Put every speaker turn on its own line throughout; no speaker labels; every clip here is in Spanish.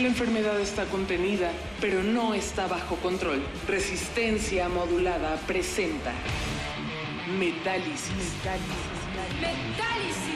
La enfermedad está contenida, pero no está bajo control. Resistencia modulada presenta Metálisis.
Metálisis.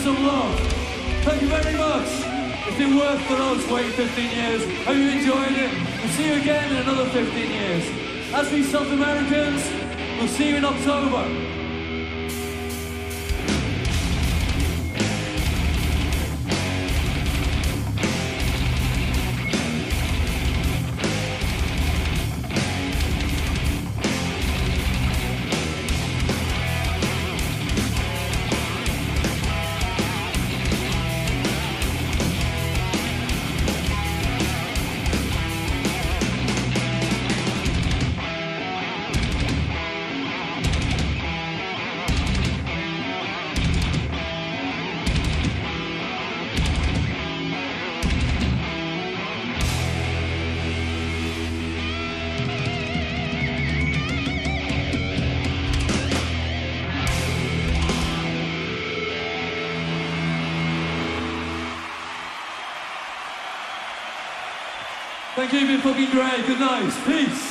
some love. Thank you
very much. It's been worth the wait, waiting 15 years. Hope you enjoyed it. We'll see you again in another 15 years. As we South Americans, we'll see you in October. Good night.
Peace.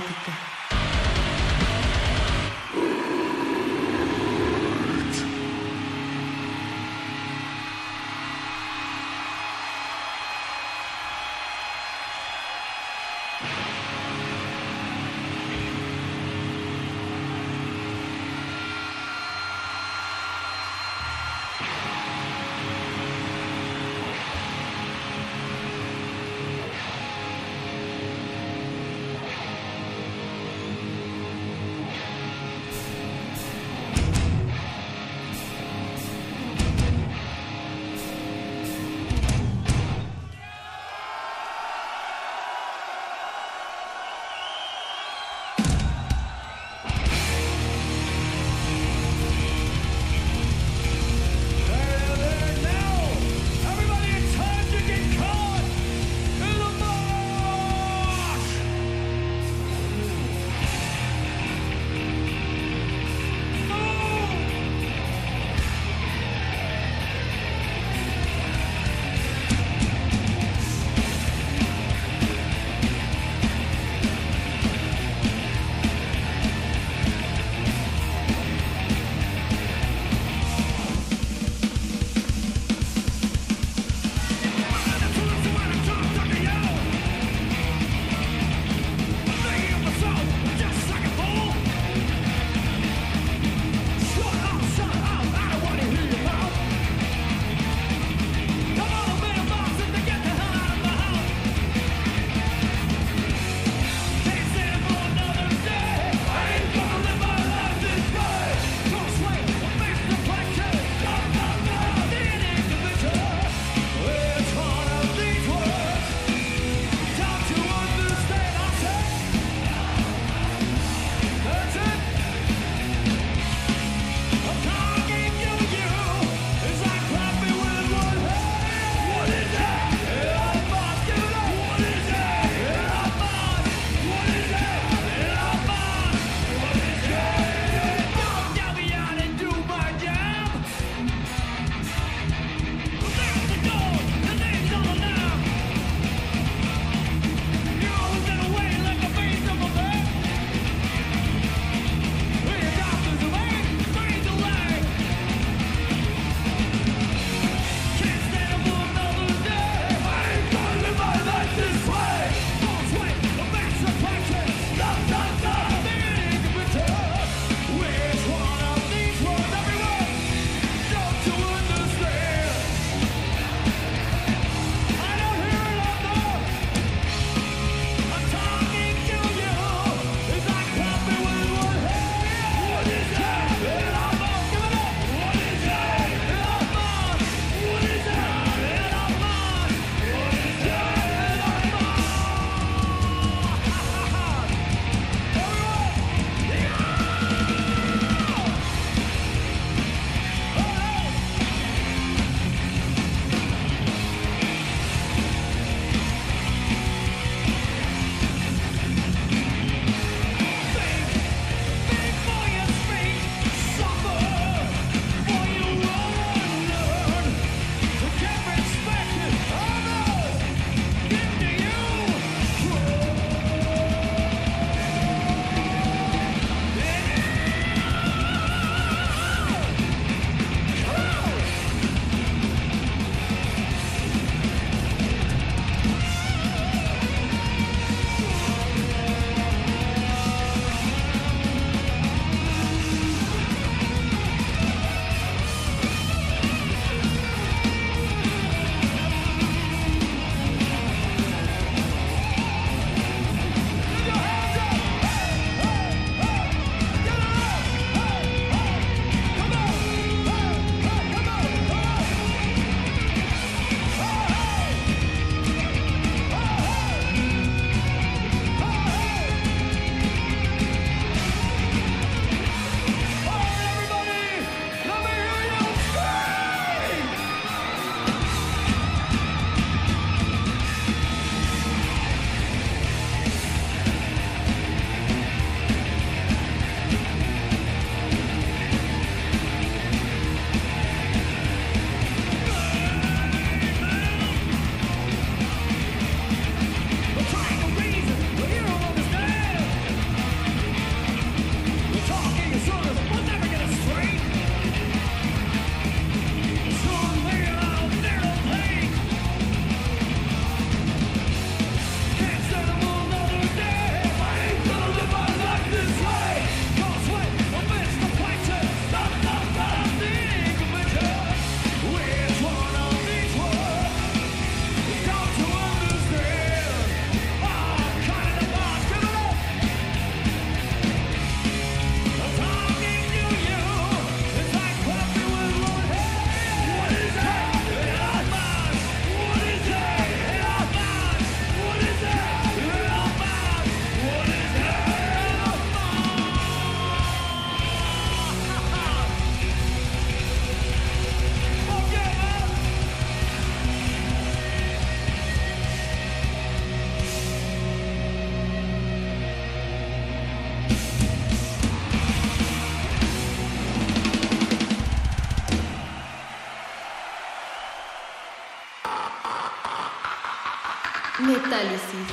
Metálisis.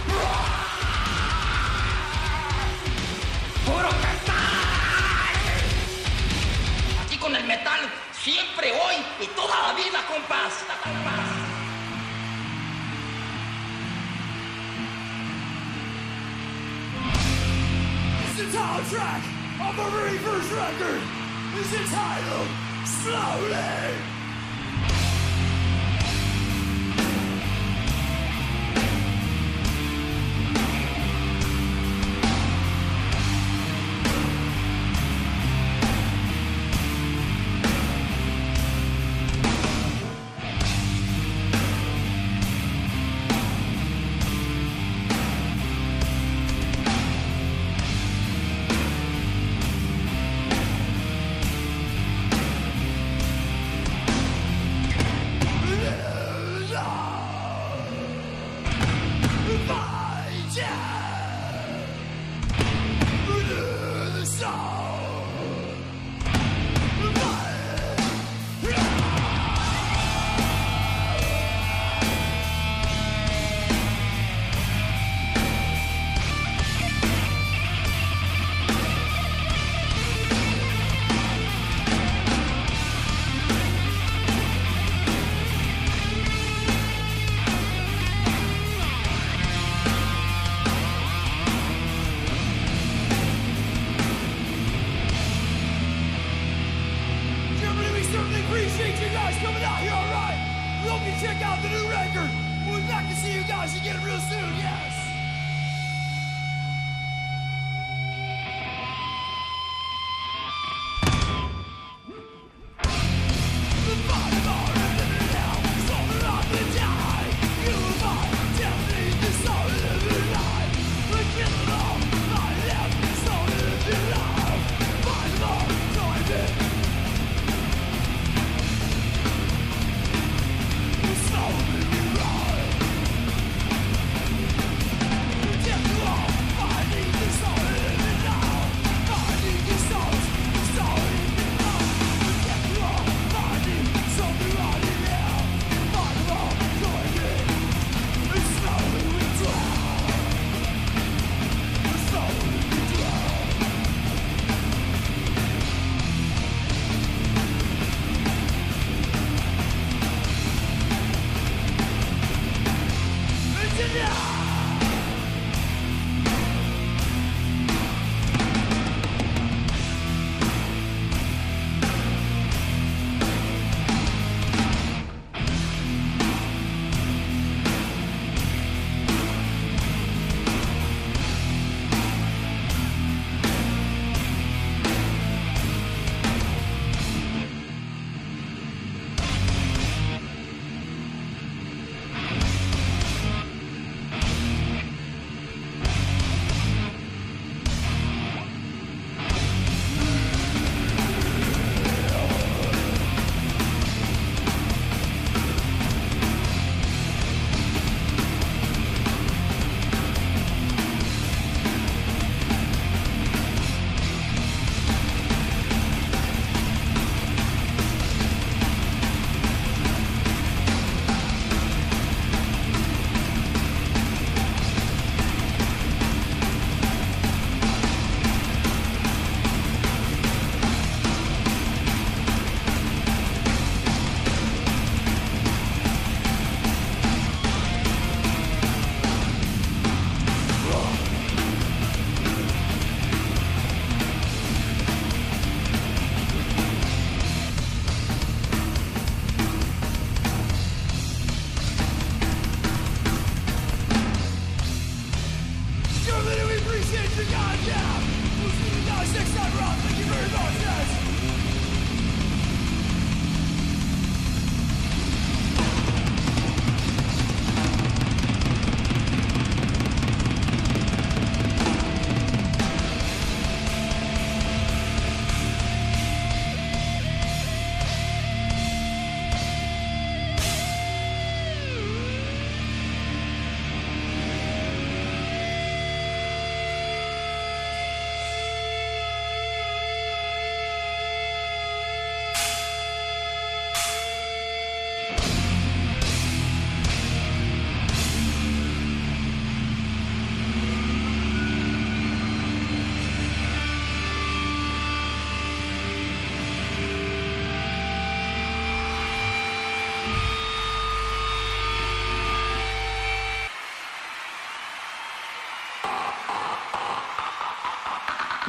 ¡Puro metal! Aquí con el metal, siempre, hoy y toda la vida, compás.
The soundtrack of a very first record is entitled Slowly.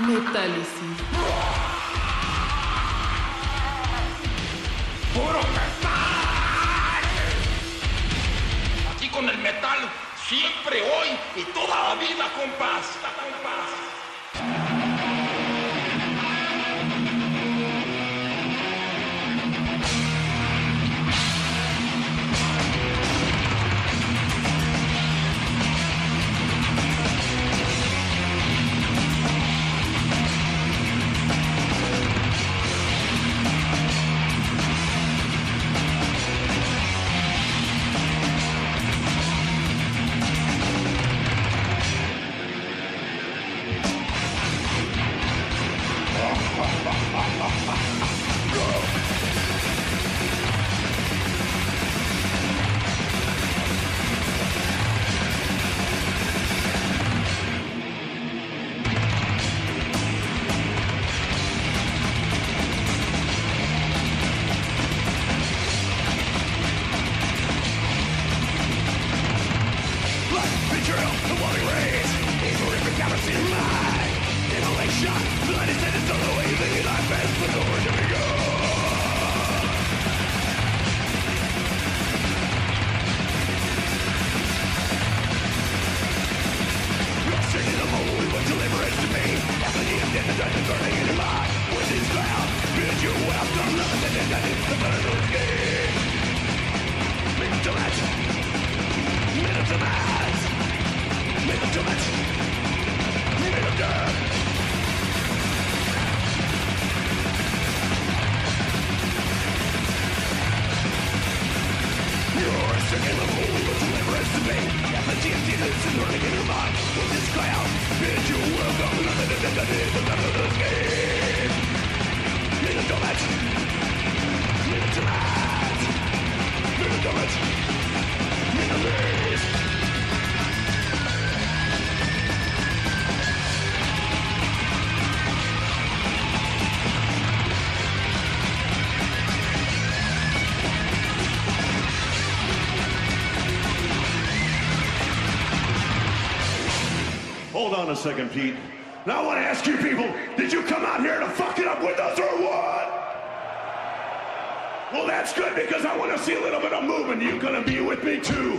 Metálisis.
A second, Pete. Now I want to ask you people, did you come out here to fuck it up with us or what? Well, that's good because I want to see a little bit of movement. You gonna be with me? Two,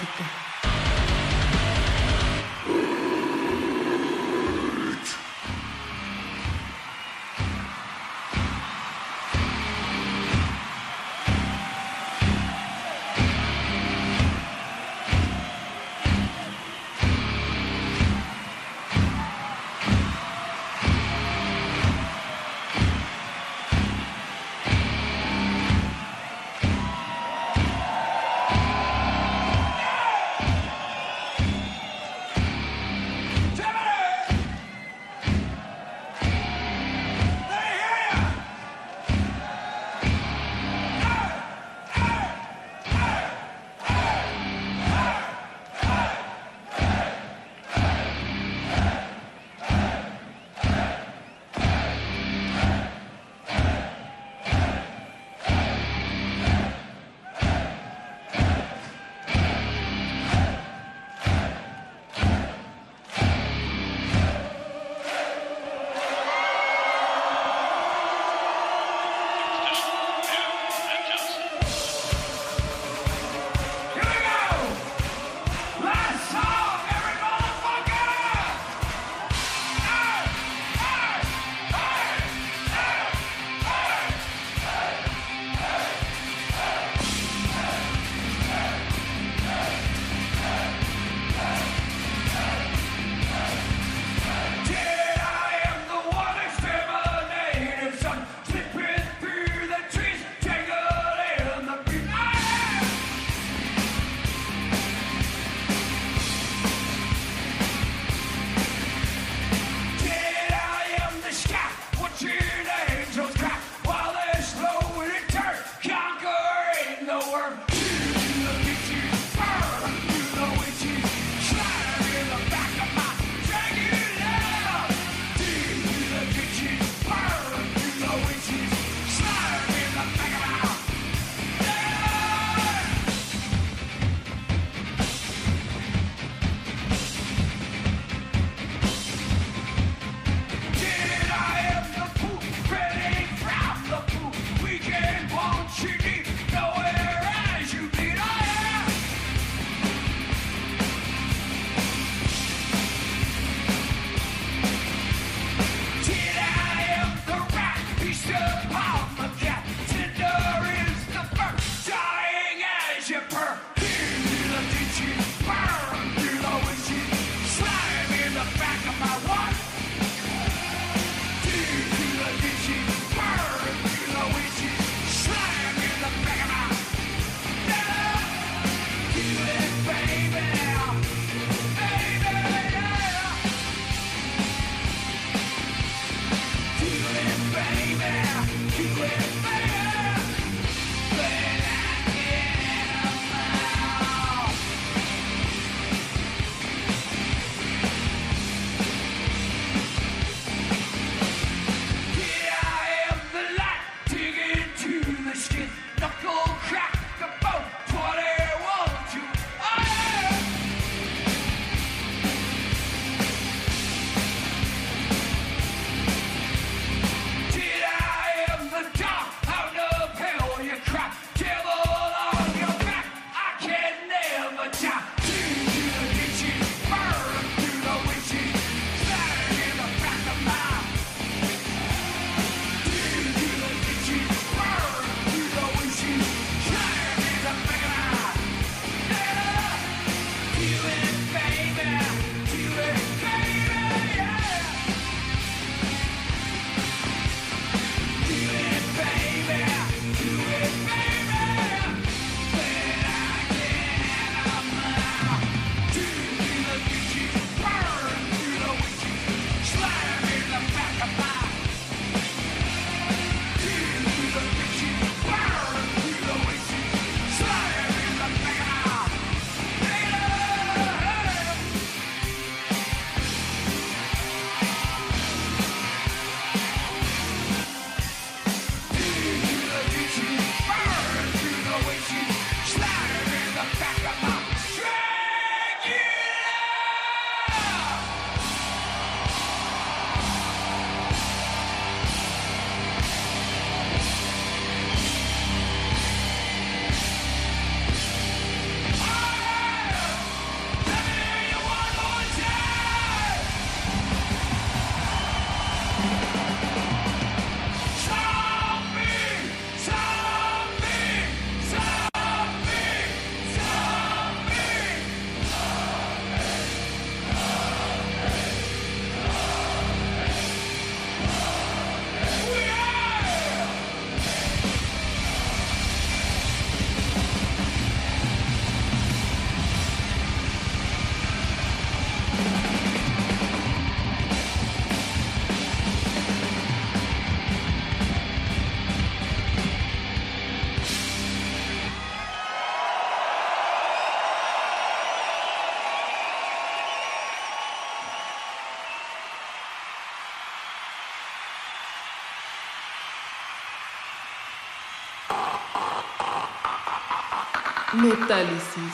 Metálisis.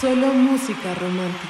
Solo música romántica.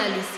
Metálisis.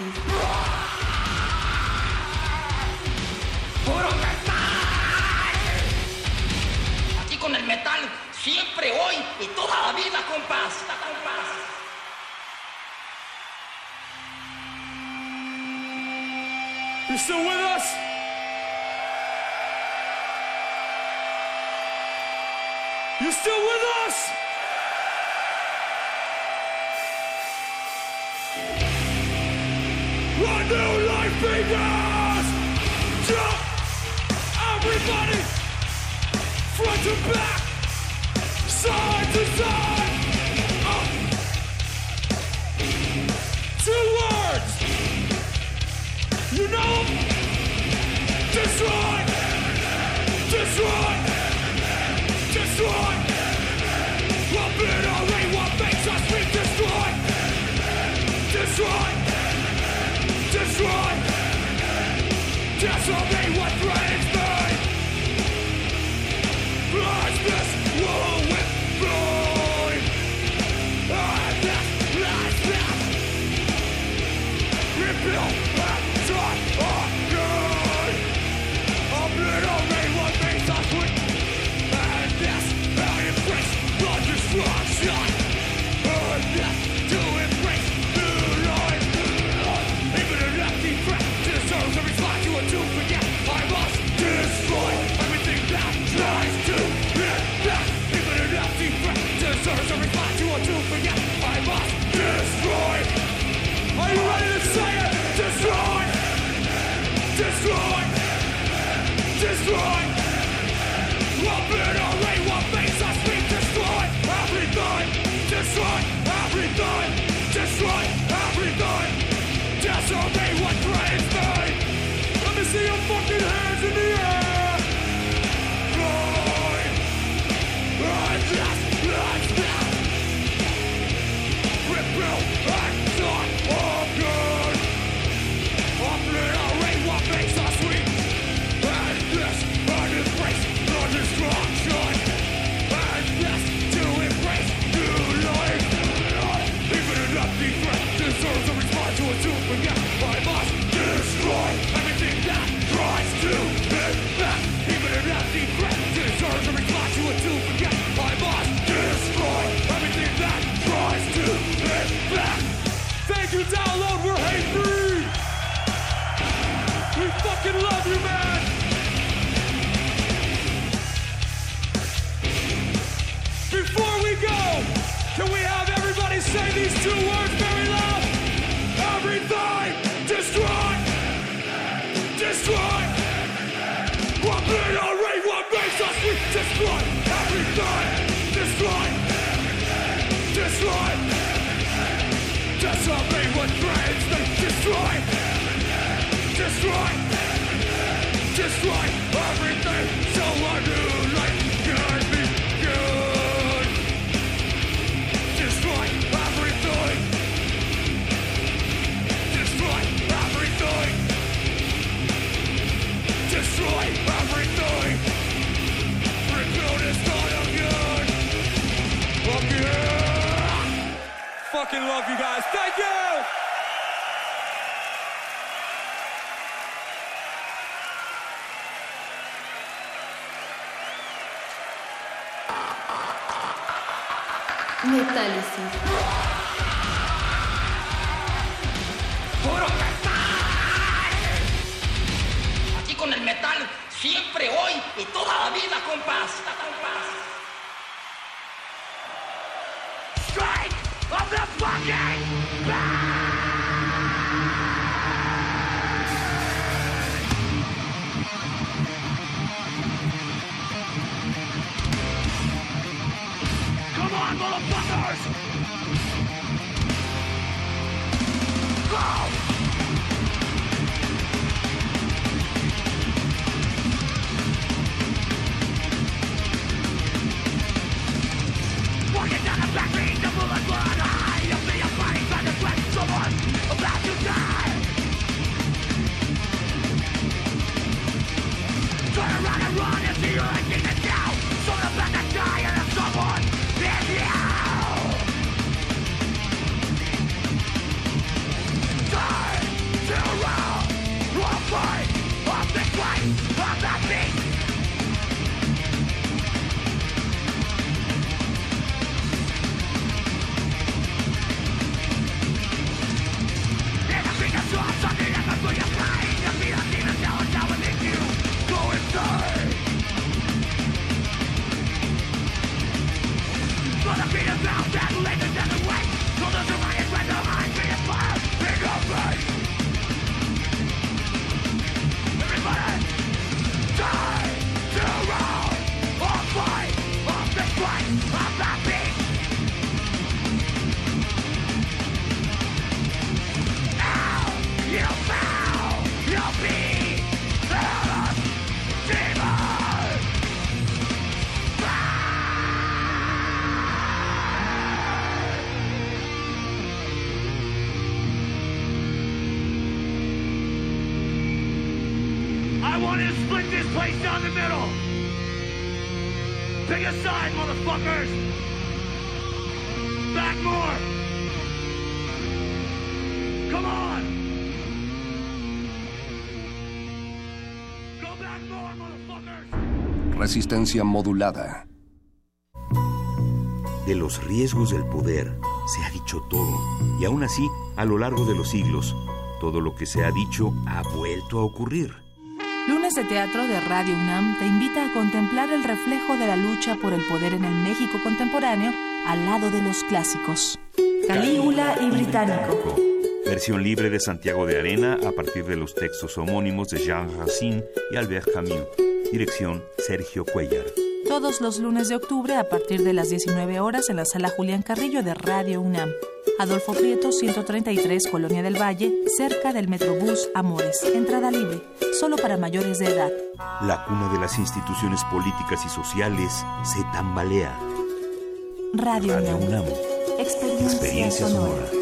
Resistencia modulada.
De los riesgos del poder se ha dicho todo, y aún así, a lo largo de los siglos, todo lo que se ha dicho ha vuelto a ocurrir.
Lunes de Teatro de Radio UNAM te invita a contemplar el reflejo de la lucha por el poder en el México contemporáneo al lado de los clásicos. Calígula y Británico.
Versión libre de Santiago de Arena a partir de los textos homónimos de Jean Racine y Albert Camus. Dirección Sergio Cuellar.
Todos los lunes de octubre a partir de las 19 horas en la sala Julián Carrillo de Radio UNAM. Adolfo Prieto, 133, Colonia del Valle, cerca del Metrobús Amores. Entrada libre, solo para mayores de edad.
La cuna de las instituciones políticas y sociales se tambalea.
Radio,
Radio
UNAM.
UNAM.
Experiencia,
Experiencia
sonora.
sonora.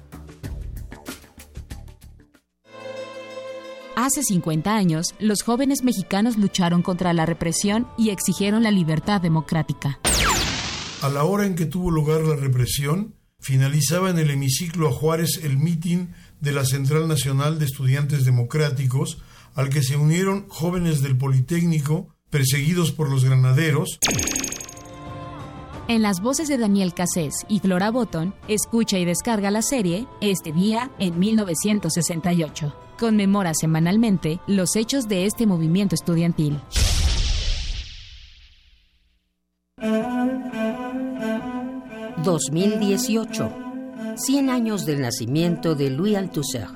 Hace 50 años, los jóvenes mexicanos lucharon contra la represión y exigieron la libertad democrática.
A la hora en que tuvo lugar la represión, finalizaba en el hemiciclo a Juárez el mitin de la Central Nacional de Estudiantes Democráticos, al que se unieron jóvenes del Politécnico, perseguidos por los granaderos,
En las voces de Daniel Cassés y Flora Botton, escucha y descarga la serie Este día en 1968. Conmemora semanalmente los hechos de este movimiento estudiantil.
...2018... ...100 años del nacimiento de Louis Althusser.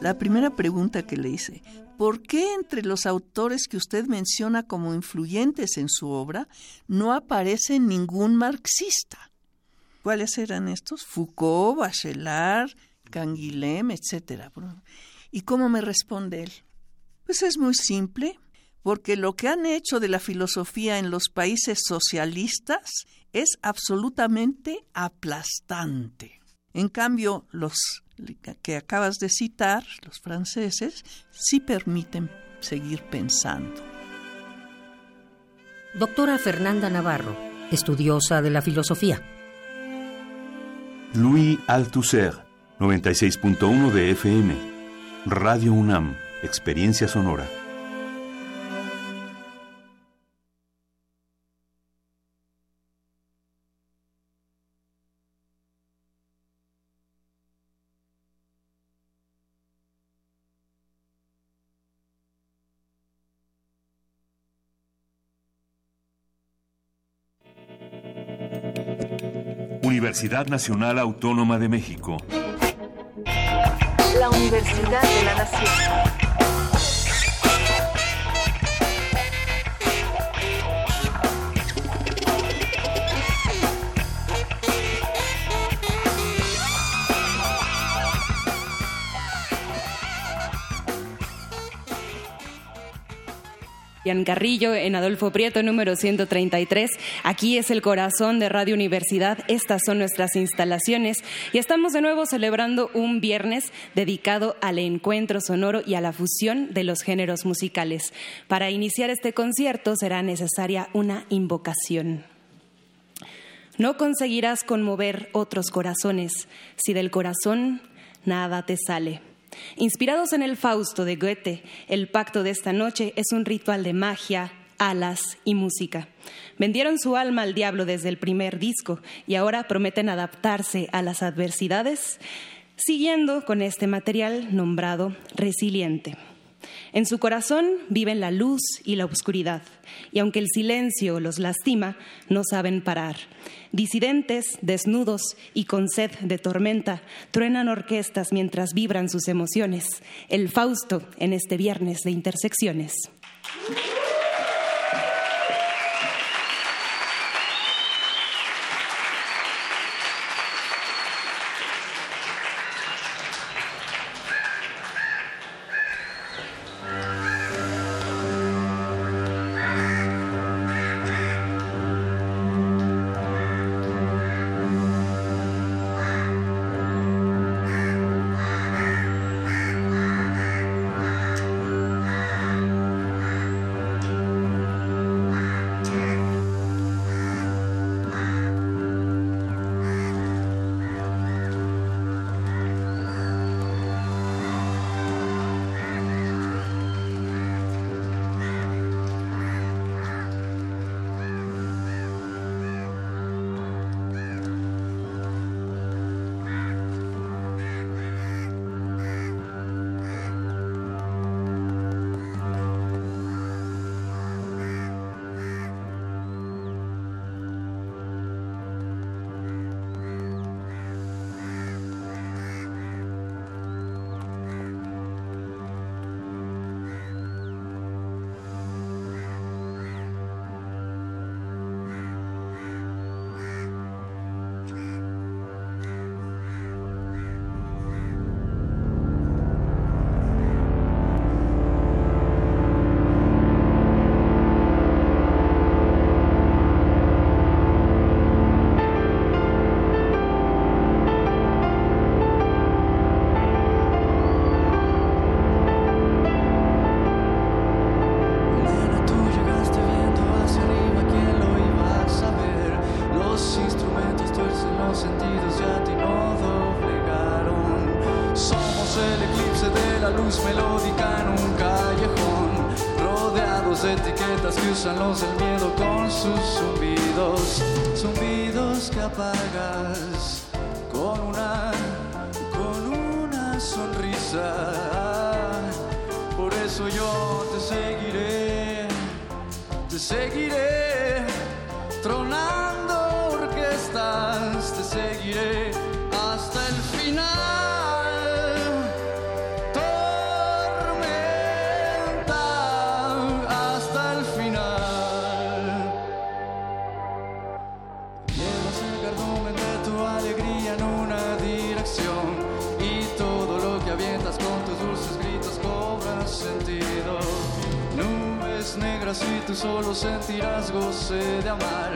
La primera pregunta que le hice, ¿por qué entre los autores que usted menciona como influyentes en su obra no aparece ningún marxista? ¿Cuáles eran estos? Foucault, Bachelard, Canguilhem, etc. ¿Y cómo me responde él? Pues es muy simple, porque lo que han hecho de la filosofía en los países socialistas es absolutamente aplastante. En cambio, los que acabas de citar, los franceses, sí permiten seguir pensando.
Doctora Fernanda Navarro, estudiosa de la filosofía.
Louis Althusser, 96.1 de FM. Radio UNAM, Experiencia Sonora. Universidad Nacional Autónoma de México.
La Universidad de la Nación.
Carrillo, en Adolfo Prieto, número 133. Aquí es el corazón de Radio Universidad. Estas son nuestras instalaciones y estamos de nuevo celebrando un viernes dedicado al encuentro sonoro y a la fusión de los géneros musicales. Para iniciar este concierto será necesaria una invocación. No conseguirás conmover otros corazones si del corazón nada te sale. Inspirados en el Fausto de Goethe, el pacto de esta noche es un ritual de magia, alas y música. Vendieron su alma al diablo desde el primer disco y ahora prometen adaptarse a las adversidades, siguiendo con este material nombrado resiliente. En su corazón viven la luz y la oscuridad, y aunque el silencio los lastima, no saben parar. Disidentes, desnudos y con sed de tormenta, truenan orquestas mientras vibran sus emociones. El Fausto en este viernes de intersecciones.
Amar.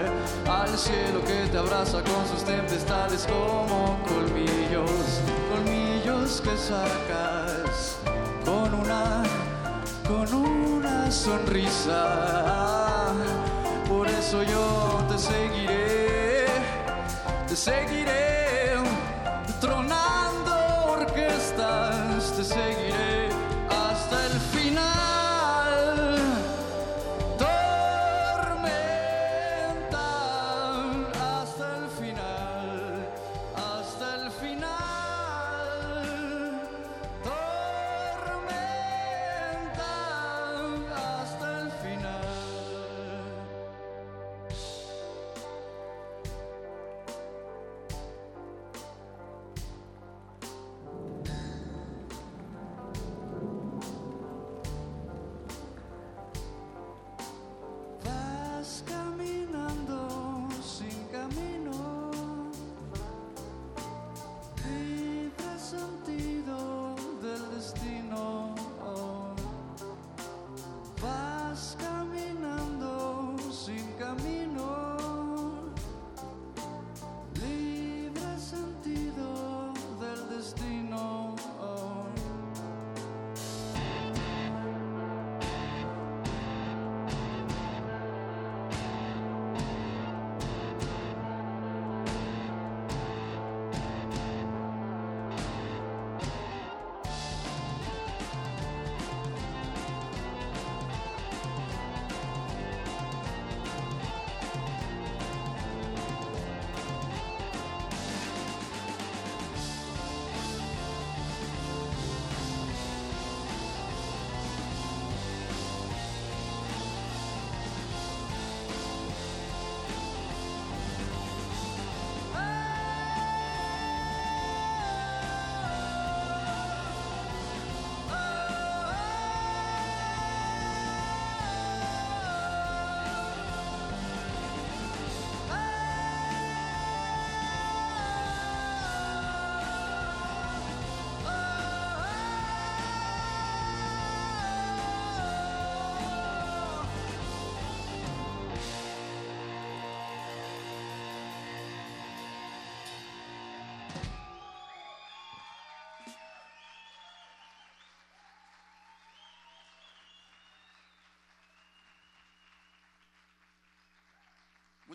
Al cielo que te abraza con sus tempestades como colmillos, colmillos que sacas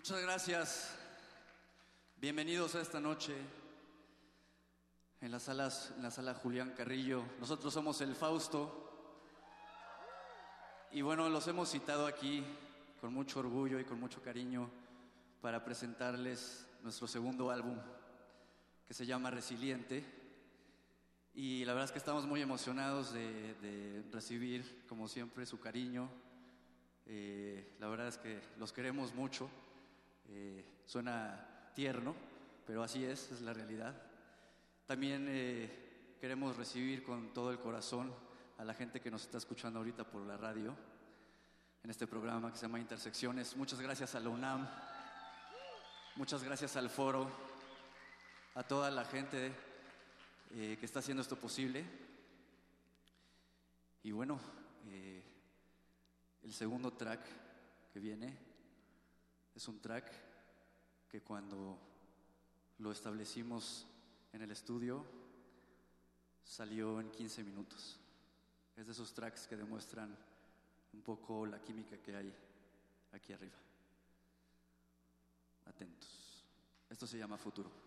Muchas gracias. Bienvenidos a esta noche en en la sala Julián Carrillo. Nosotros somos el Fausto. Y bueno, los hemos citado aquí con mucho orgullo y con mucho cariño para presentarles nuestro segundo álbum que se llama Resiliente. Y la verdad es que estamos muy emocionados de, de recibir, como siempre, su cariño. Eh, la verdad es que los queremos mucho. Eh, suena tierno, pero así es, es la realidad. También eh, queremos recibir con todo el corazón a la gente que nos está escuchando ahorita por la radio en este programa que se llama Intersecciones. Muchas gracias a la UNAM, muchas gracias al foro, a toda la gente eh, que está haciendo esto posible. Y bueno, eh, el segundo track que viene es un track que cuando lo establecimos en el estudio salió en 15 minutos. Es de esos tracks que demuestran un poco la química que hay aquí arriba. Atentos. Esto se llama futuro.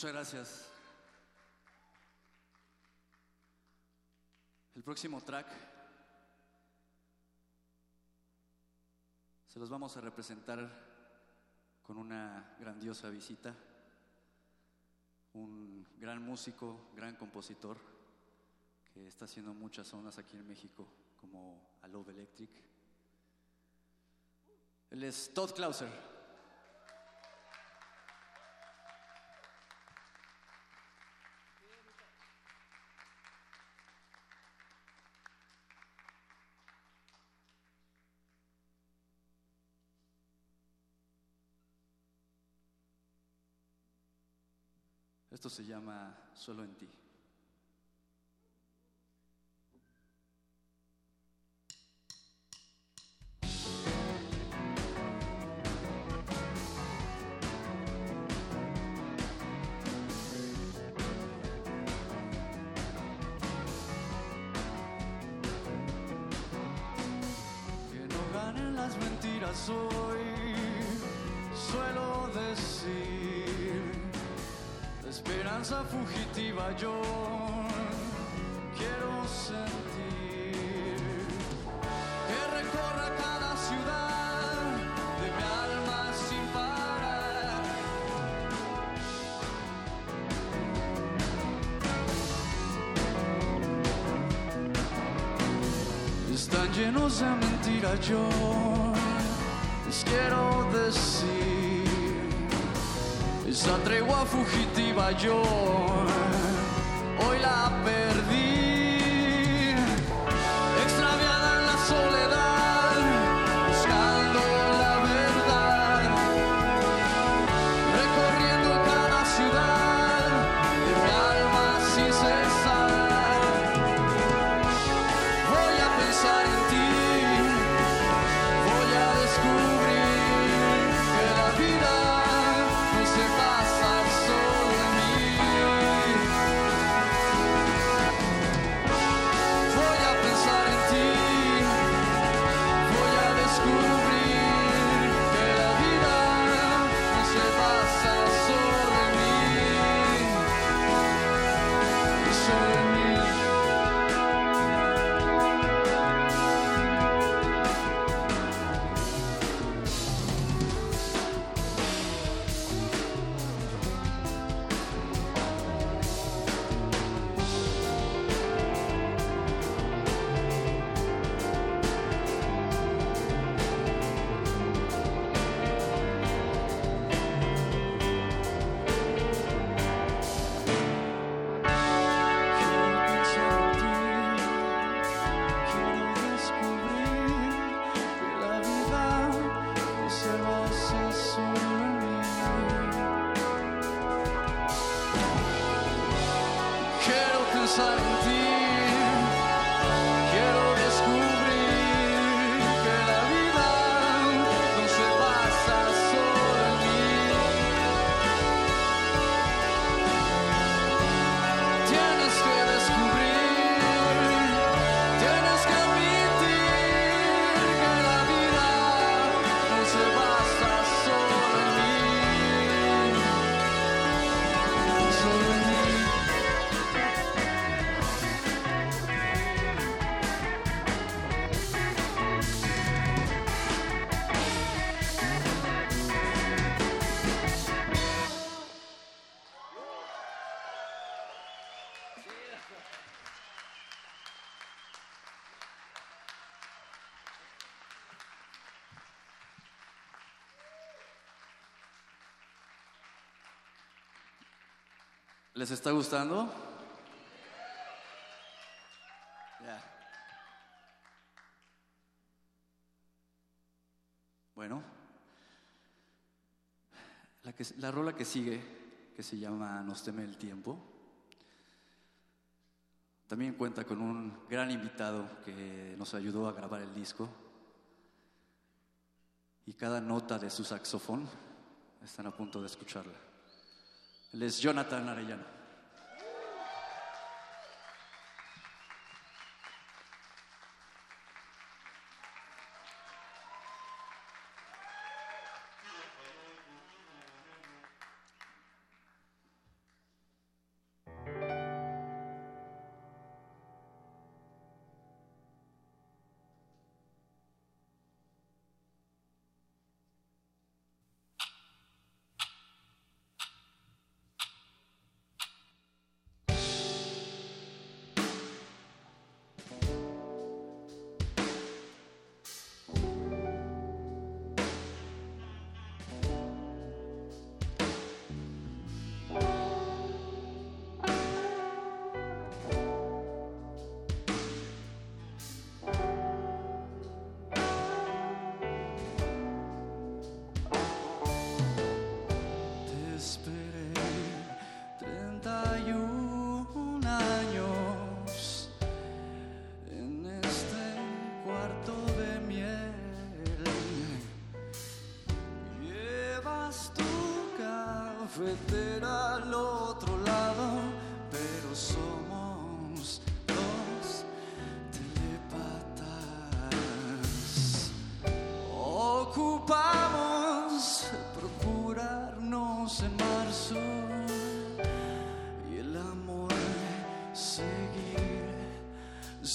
Muchas gracias. El próximo track se los vamos a representar con una grandiosa visita, un gran músico, gran compositor que está haciendo muchas zonas aquí en México, como a Love Electric. Él es Todd Clauser. Esto se llama Solo en ti. De mentiras yo les quiero decir. Esa tregua fugitiva yo ¿Les está gustando? Bueno, la, la rola que sigue, que se llama Nos teme el tiempo, también cuenta con un gran invitado que nos ayudó a grabar el disco. Y cada nota de su saxofón están a punto de escucharla. Él es Jonathan Arellano.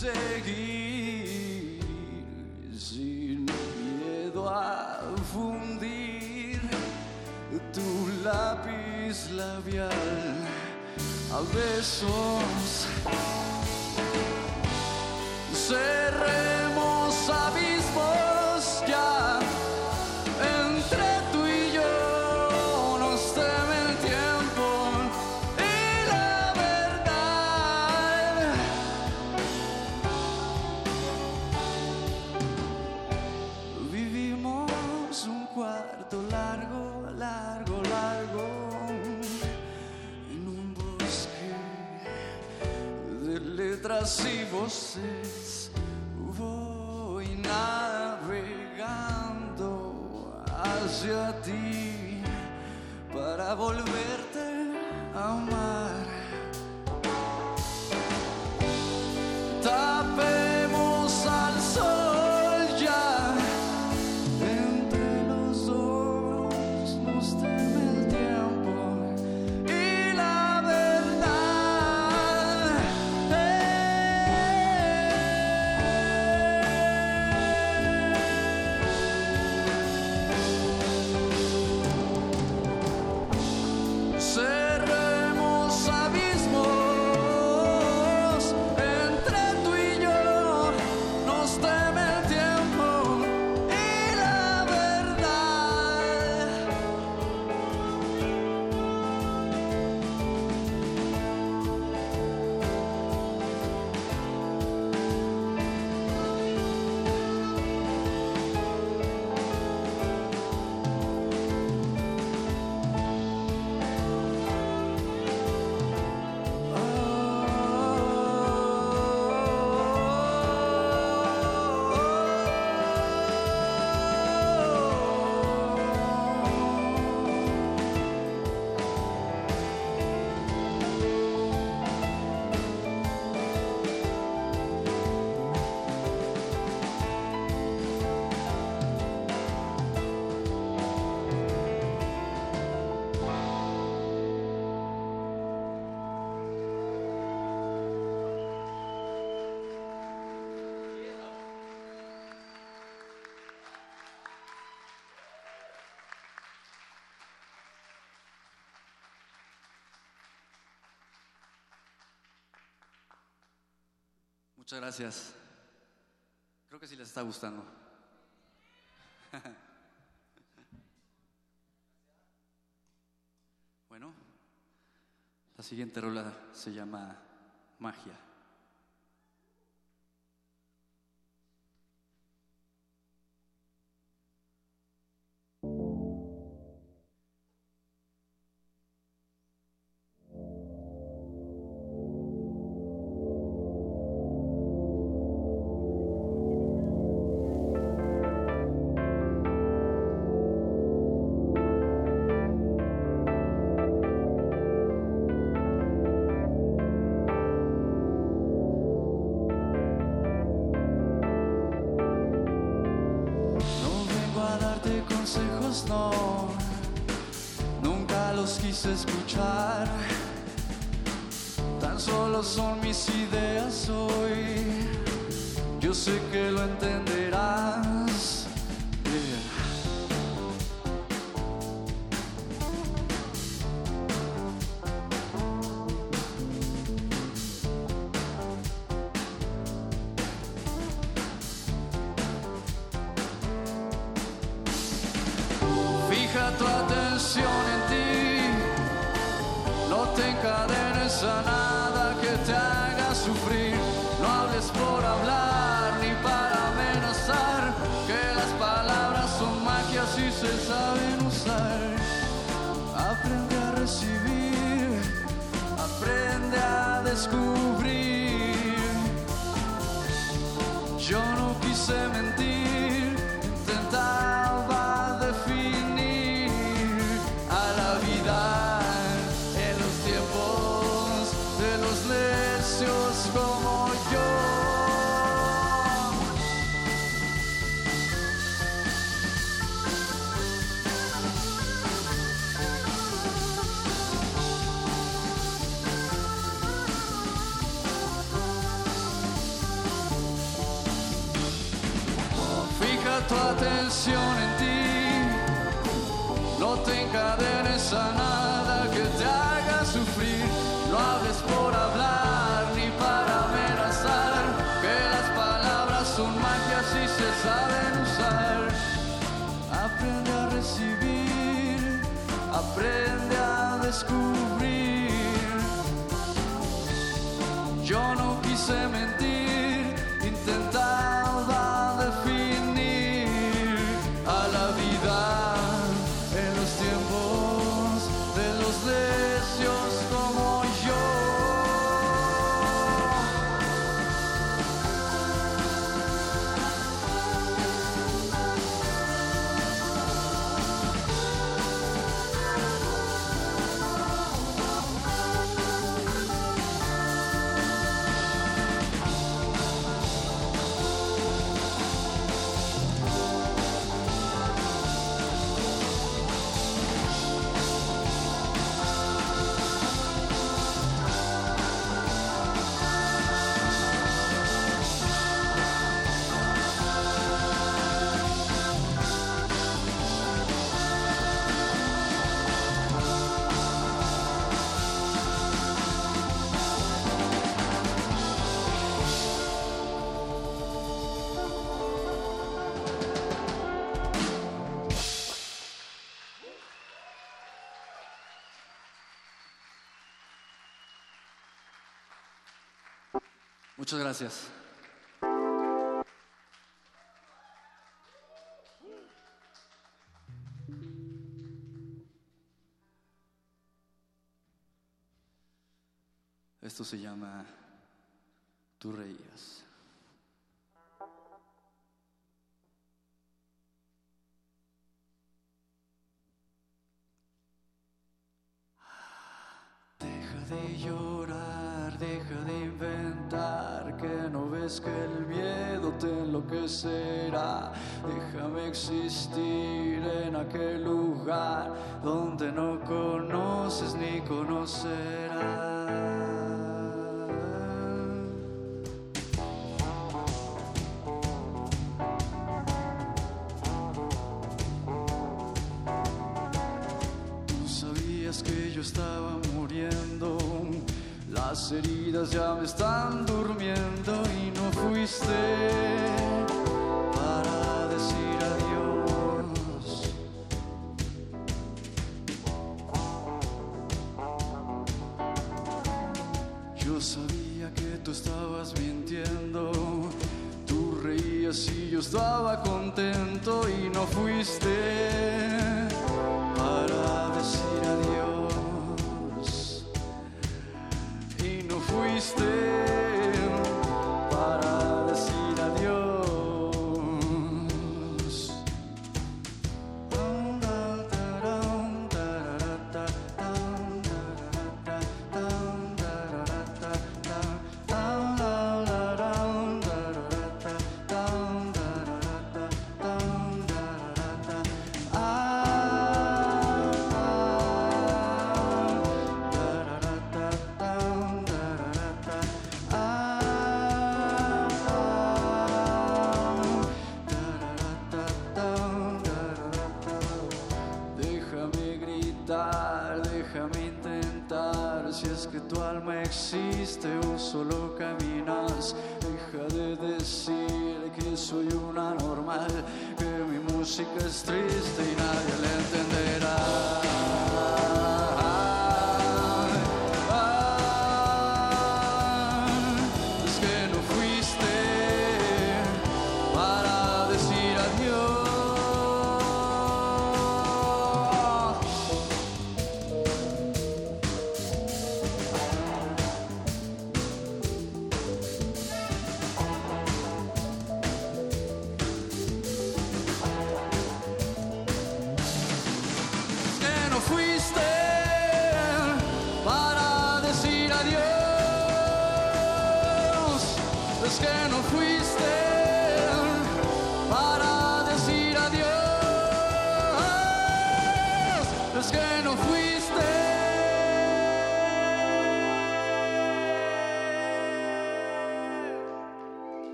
seguir sin miedo a fundir tu lápiz labial a besos. voces voy navegando hacia ti para volver. Muchas gracias. Creo que sí les está gustando. Bueno, la siguiente rola se llama Magia. saben usar. Aprende a recibir, aprende a descubrir. Yo no quise mentir. Esto se llama Tú reías. lo que será. Déjame existir en aquel lugar donde no conoces ni conocerás. que yo estaba muriendo. Las heridas ya me están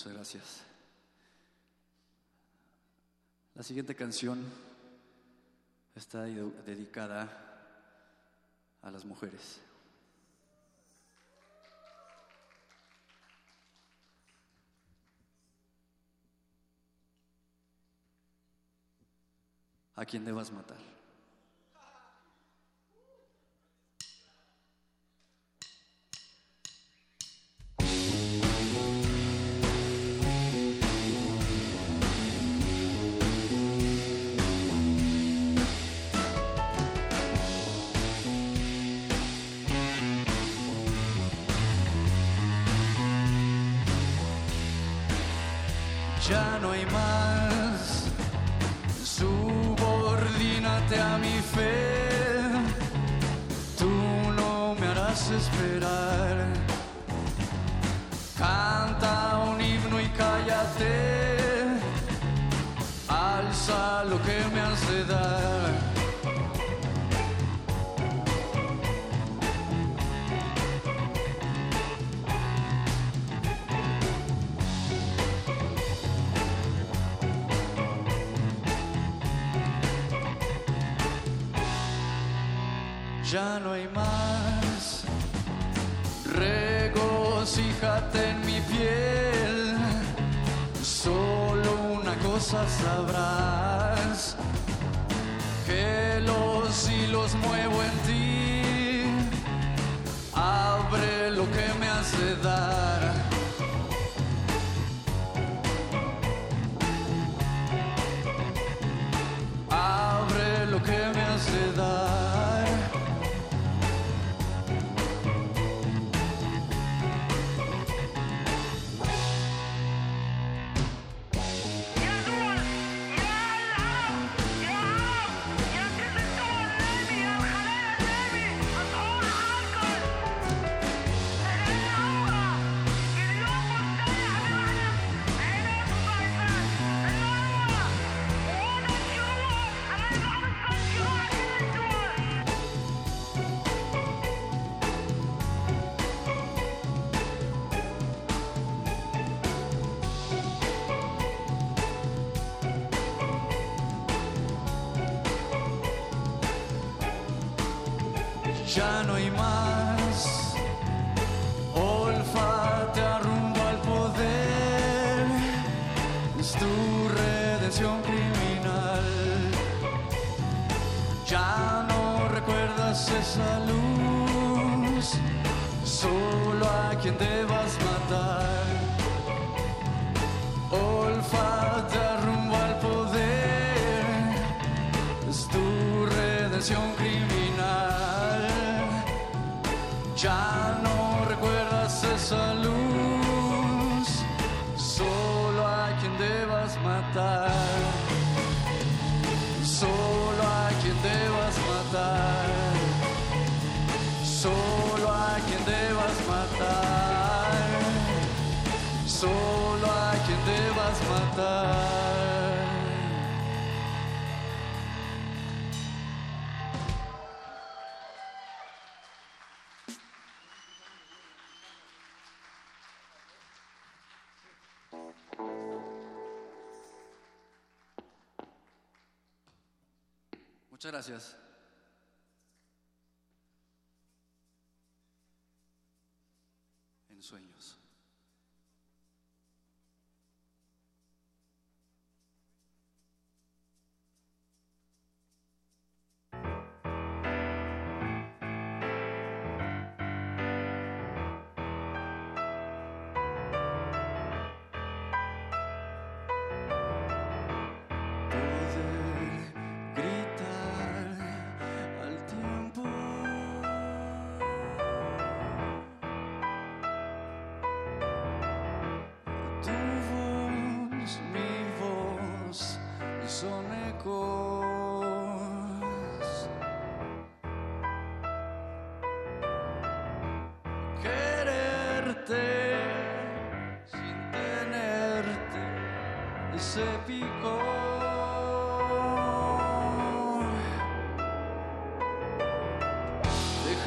Muchas gracias. La siguiente canción está dedicada a las mujeres. ¿A quién debas matar? ya no hay más. Subordínate a mi fe, tú no me harás esperar. ya no hay más. Regocíjate en mi piel, solo una cosa sabrás. Muchas gracias.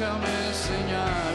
déjame enseñar.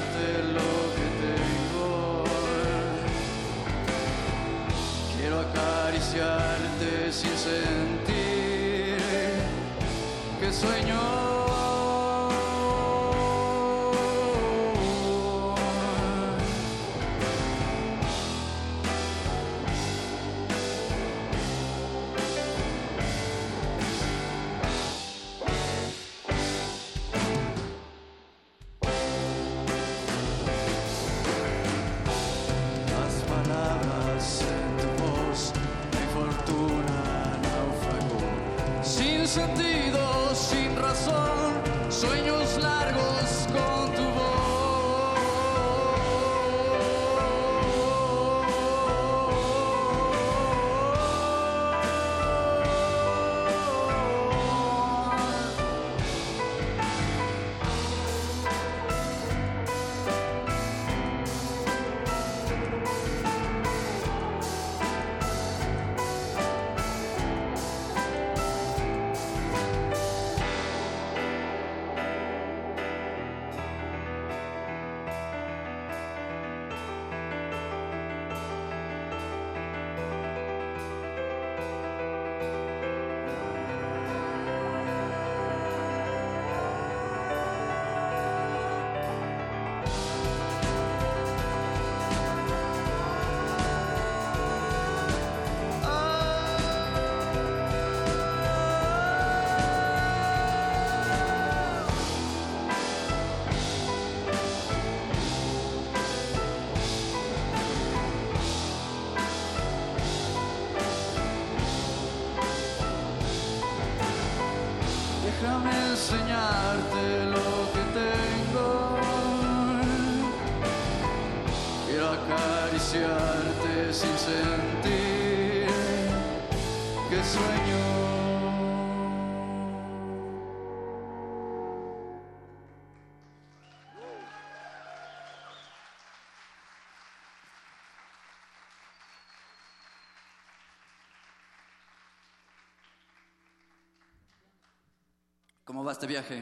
¿Cómo va este viaje?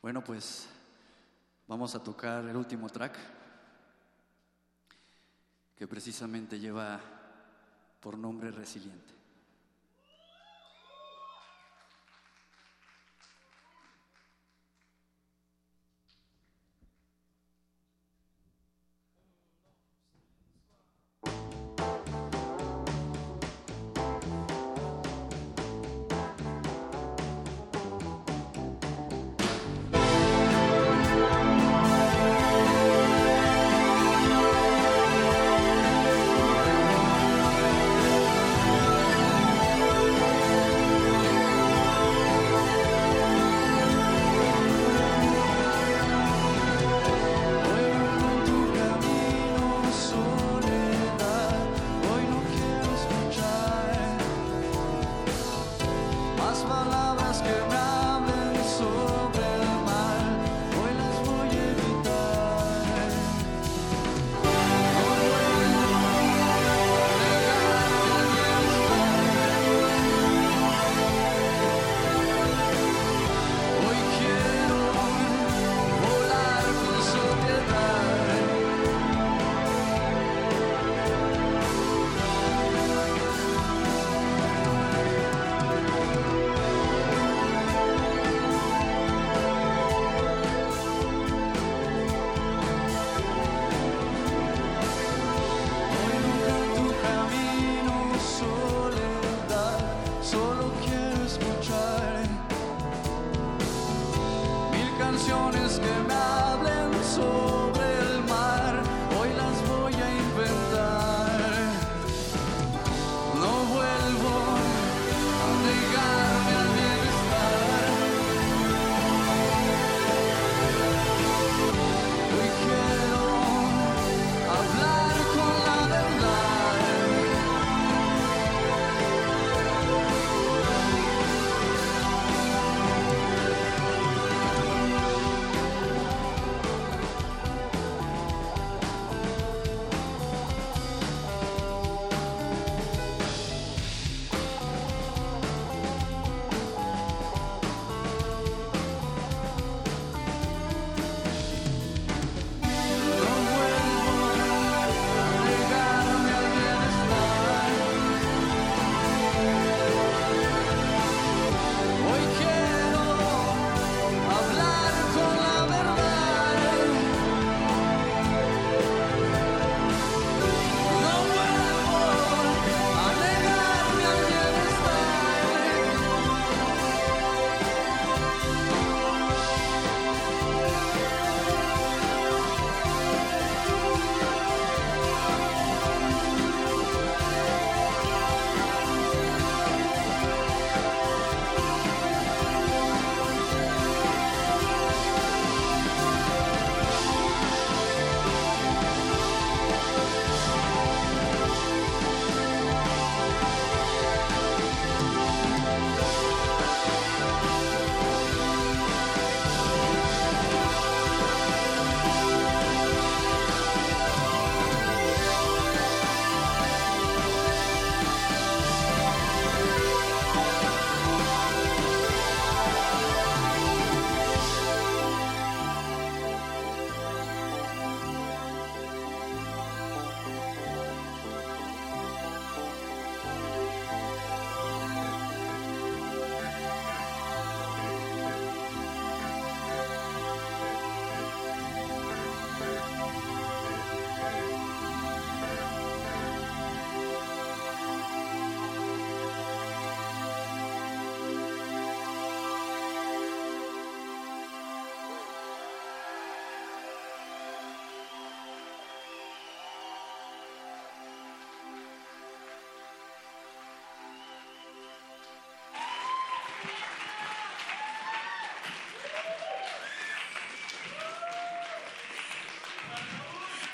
Bueno, pues vamos a tocar el último track que precisamente lleva por nombre Resiliente.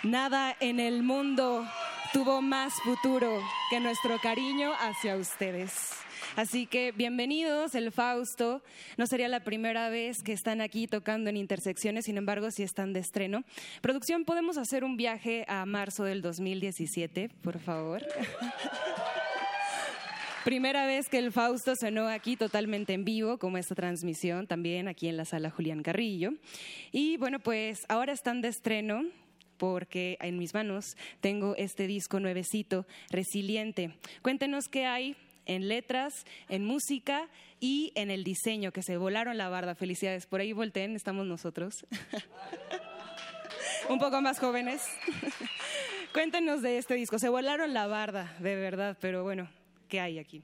Nada en el mundo tuvo más futuro que nuestro cariño hacia ustedes. Así que bienvenidos, el Fausto. No sería la primera vez que están aquí tocando en intersecciones, sin embargo, si están de estreno. Producción, ¿podemos hacer un viaje a marzo del 2017, por favor? Primera vez que el Fausto sonó aquí totalmente en vivo, como esta transmisión también aquí en la sala Julián Carrillo. Y bueno, pues ahora están de estreno porque en mis manos tengo este disco nuevecito, Resiliente. Cuéntenos qué hay en letras, en música y en el diseño, que se volaron la barda. Felicidades. Por ahí volteen, estamos nosotros. Un poco más jóvenes. Cuéntenos de este disco. Se volaron la barda, de verdad, pero bueno, ¿qué hay aquí?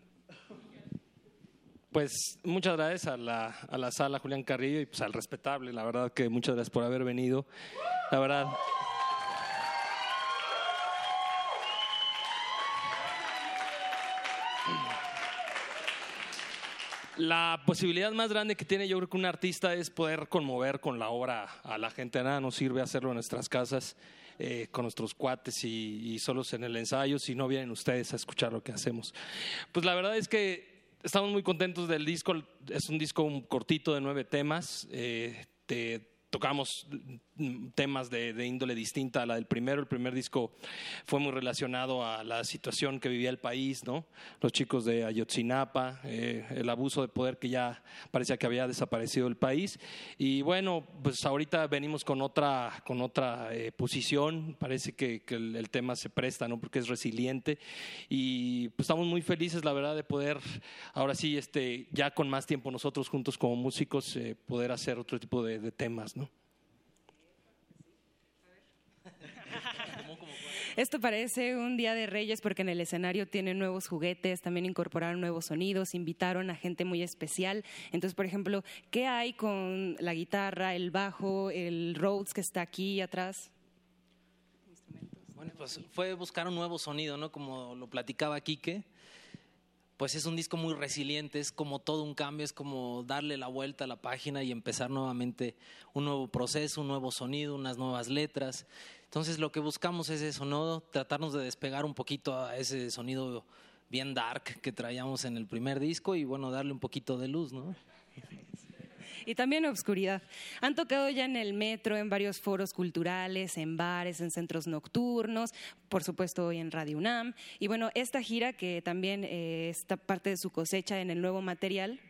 Pues muchas gracias a la, a la sala Julián Carrillo y pues al respetable, la verdad que muchas gracias por haber venido. La verdad. La posibilidad más grande que tiene yo creo que un artista es poder conmover con la obra a la gente. Nada nos sirve hacerlo en nuestras casas eh, con nuestros cuates y, solos en el ensayo si no vienen ustedes a escuchar lo que hacemos. Pues la verdad es que estamos muy contentos del disco. Es un disco cortito de nueve temas. Eh, tocamos temas de, índole distinta a la del primero. El primer disco fue muy relacionado a la situación que vivía el país, ¿no? Los chicos de Ayotzinapa, eh, el abuso de poder que ya parecía que había desaparecido del país. Y bueno, pues ahorita venimos con otra, con otra eh, posición. Parece que, que el, el tema se presta, ¿no? Porque es resiliente. Y pues estamos muy felices, la verdad, de poder, ahora sí, este, ya con más tiempo nosotros juntos como músicos, eh, poder hacer otro tipo de, de temas, ¿no?
Esto parece un día de reyes porque en el escenario tienen nuevos juguetes, también incorporaron nuevos sonidos, invitaron a gente muy especial. Entonces, por ejemplo, ¿qué hay con la guitarra, el bajo, el Rhodes que está aquí atrás?
Bueno, pues fue buscar un nuevo sonido, ¿no? Como lo platicaba Quique. Pues es un disco muy resiliente, es como todo un cambio, es como darle la vuelta a la página y empezar nuevamente un nuevo proceso, un nuevo sonido, unas nuevas letras. Entonces lo que buscamos es eso, ¿no? Tratarnos de despegar un poquito a ese sonido bien dark que traíamos en el primer disco y bueno, darle un poquito de luz, ¿no?
Y también obscuridad. Han tocado ya en el metro, en varios foros culturales, en bares, en centros nocturnos, por supuesto hoy en Radio UNAM. Y bueno, esta gira que también eh, está parte de su cosecha en el nuevo material.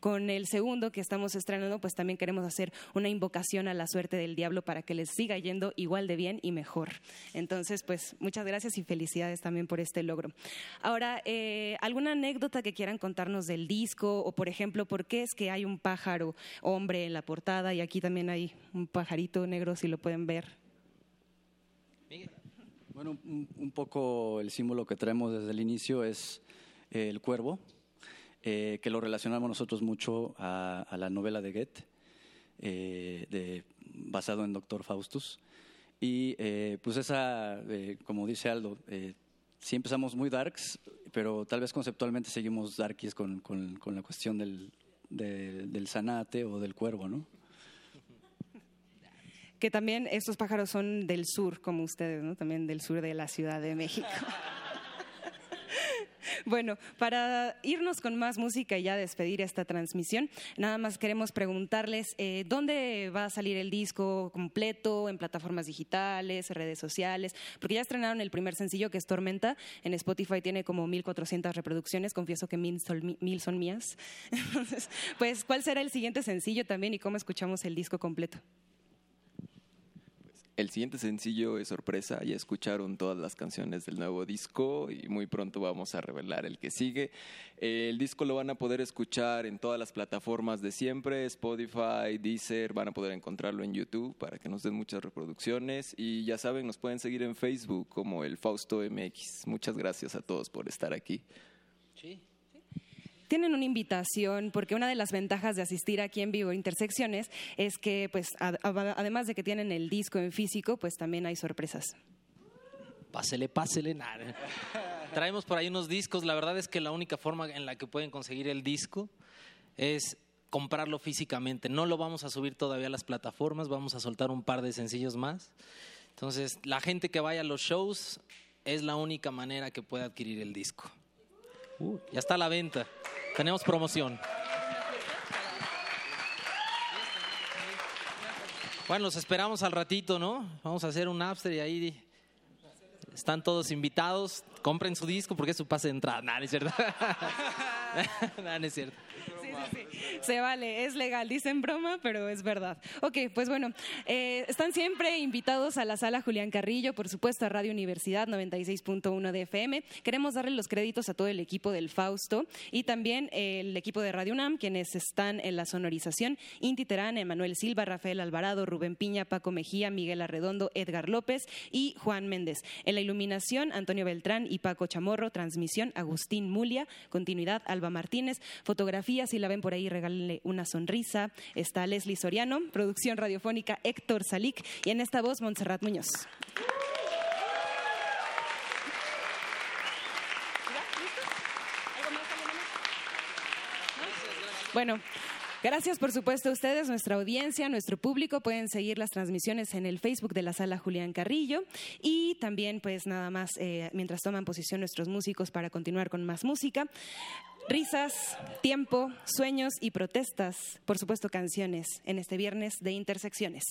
Con el segundo que estamos estrenando, pues también queremos hacer una invocación a la suerte del diablo para que les siga yendo igual de bien y mejor. Entonces, pues muchas gracias y felicidades también por este logro. Ahora, eh, ¿alguna anécdota que quieran contarnos del disco? O, por ejemplo, ¿por qué es que hay un pájaro hombre en la portada y aquí también hay un pajarito negro, si lo pueden ver?
Bueno, un, un poco el símbolo que traemos desde el inicio es eh, el cuervo, eh, que lo relacionamos nosotros mucho a, a la novela de Goethe, eh, de, basado en Doctor Faustus. Y eh, pues esa, eh, como dice Aldo, eh, sí empezamos muy darks, pero tal vez conceptualmente seguimos darkies con, con- con la cuestión del, de- del zanate o del cuervo, ¿no?
Que también estos pájaros son del sur, como ustedes, ¿no? También del sur de la Ciudad de México. Bueno, para irnos con más música y ya despedir esta transmisión, nada más queremos preguntarles eh, dónde va a salir el disco completo, en plataformas digitales, redes sociales, porque ya estrenaron el primer sencillo que es Tormenta, en Spotify tiene como 1400 reproducciones, confieso que mil son, mías. Entonces, pues, ¿cuál será el siguiente sencillo también y cómo escuchamos el disco completo?
El siguiente sencillo es sorpresa, ya escucharon todas las canciones del nuevo disco y muy pronto vamos a revelar el que sigue. El disco lo van a poder escuchar en todas las plataformas de siempre, Spotify, Deezer, van a poder encontrarlo en YouTube para que nos den muchas reproducciones y ya saben, nos pueden seguir en Facebook como el Fausto MX. Muchas gracias a todos por estar aquí.
Tienen una invitación, porque una de las ventajas de asistir aquí en vivo a Intersecciones es que, pues, ad- ad- además de que tienen el disco en físico, pues también hay sorpresas.
Pásele, pásele, nada. Traemos por ahí unos discos. La verdad es que la única forma en la que pueden conseguir el disco es comprarlo físicamente. No lo vamos a subir todavía a las plataformas, vamos a soltar un par de sencillos más. Entonces, la gente que vaya a los shows es la única manera que puede adquirir el disco. ya está a la venta. Tenemos promoción. Bueno, los esperamos al ratito, ¿no? Vamos a hacer un after y ahí están todos invitados. Compren su disco porque es su pase de entrada. Nada, no es cierto. Nada, no es cierto.
Se vale, es legal, dicen broma, pero es verdad. Ok, pues bueno, eh, están siempre invitados a la sala Julián Carrillo, por supuesto a Radio Universidad 96.1 de FM. Queremos darle los créditos a todo el equipo del Fausto y también el equipo de Radio UNAM, quienes están en la sonorización, Inti Terán, Emanuel Silva, Rafael Alvarado, Rubén Piña, Paco Mejía, Miguel Arredondo, Edgar López y Juan Méndez. En la iluminación, Antonio Beltrán y Paco Chamorro, transmisión, Agustín Mulia, continuidad, Alba Martínez, fotografía, si la ven por ahí, regálenle una sonrisa. Está Leslie Soriano, producción radiofónica Héctor Salic y en esta voz Montserrat Muñoz. Bueno, Gracias, por supuesto, a ustedes, nuestra audiencia, nuestro público. Pueden seguir las transmisiones en el Facebook de la sala Julián Carrillo. Y también, pues nada más, eh, mientras toman posición nuestros músicos para continuar con más música. Risas, tiempo, sueños y protestas. Por supuesto, canciones en este viernes de Intersecciones.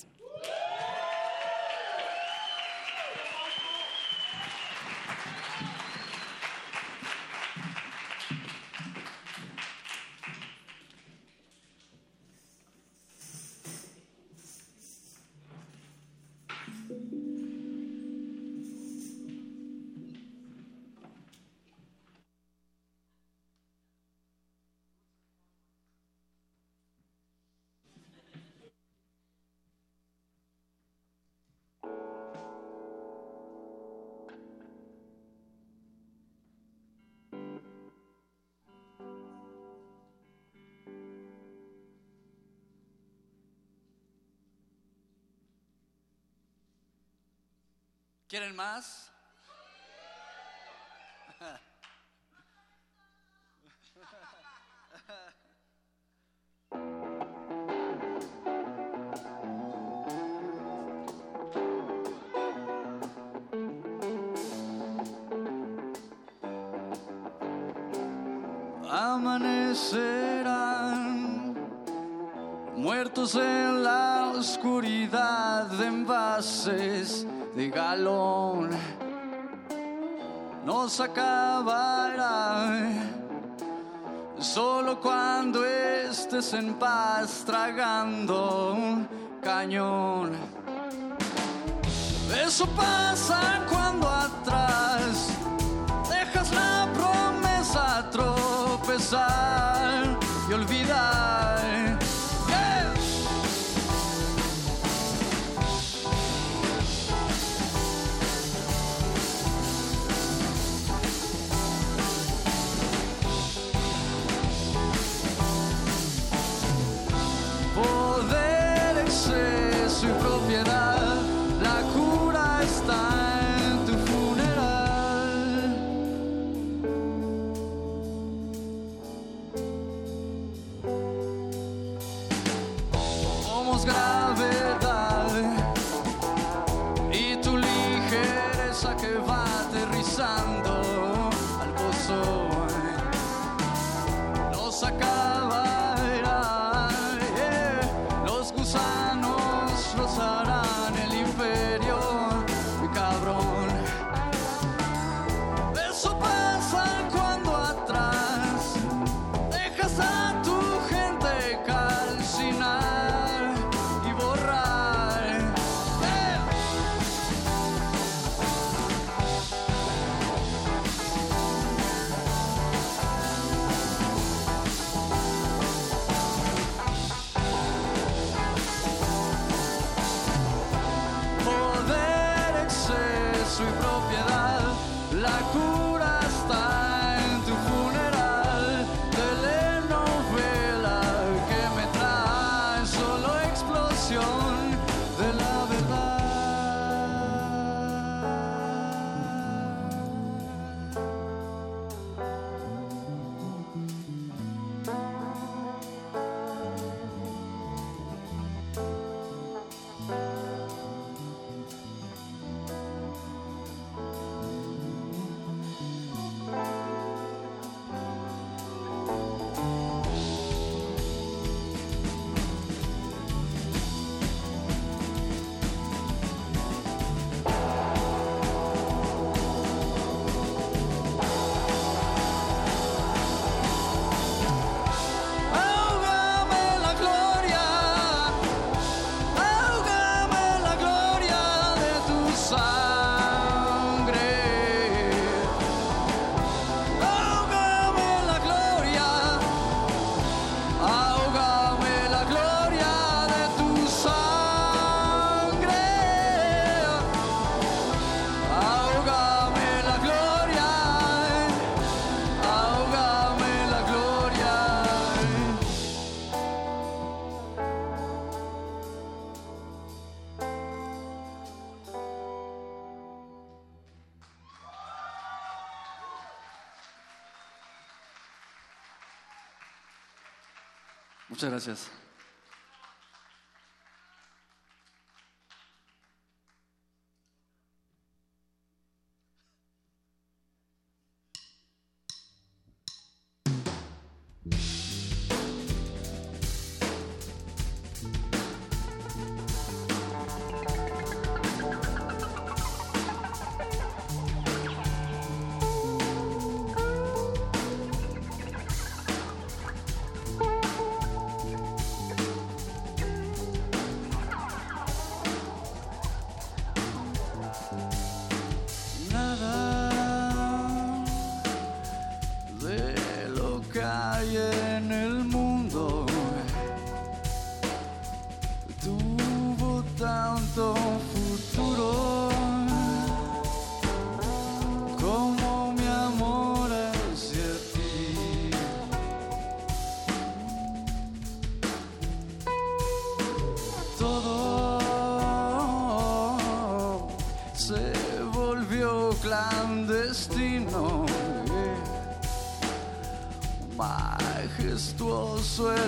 ¿Quieren más?
Amanecerán muertos en la oscuridad de envases de galón. Nos acabará. Solo cuando estés en paz tragando un cañón. Eso pasa cuando atrás dejas la promesa tropezar
Muchas gracias.
sueño.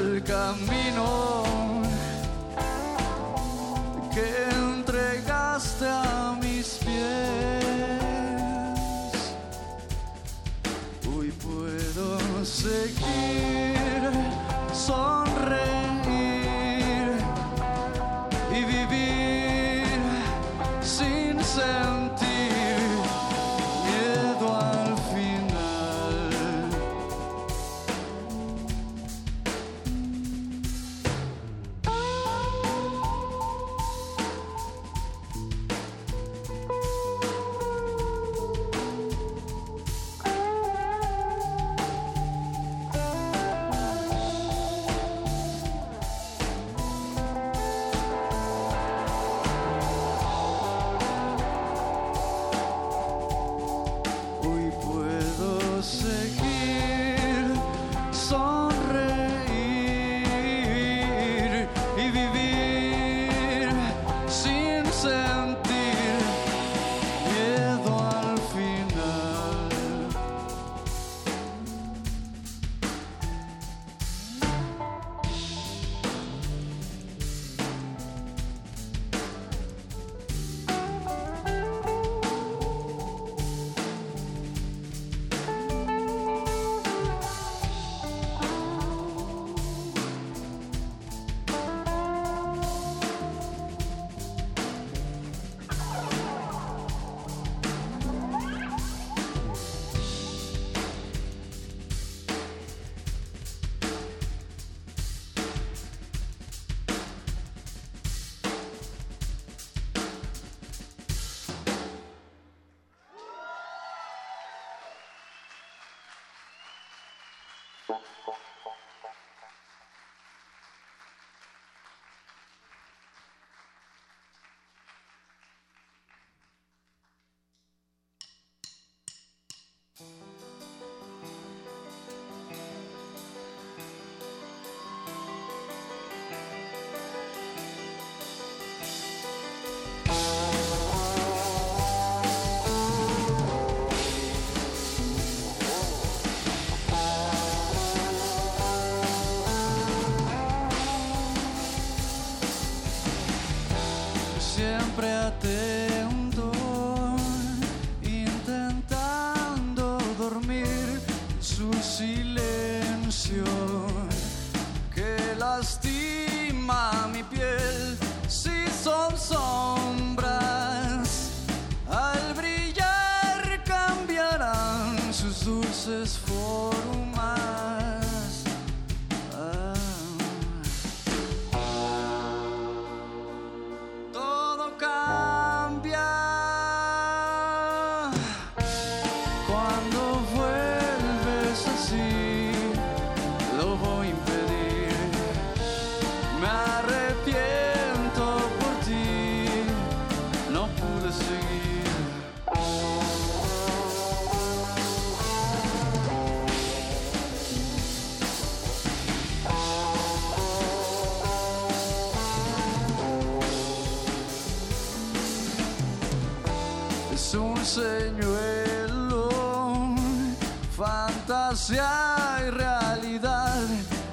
si hay realidad,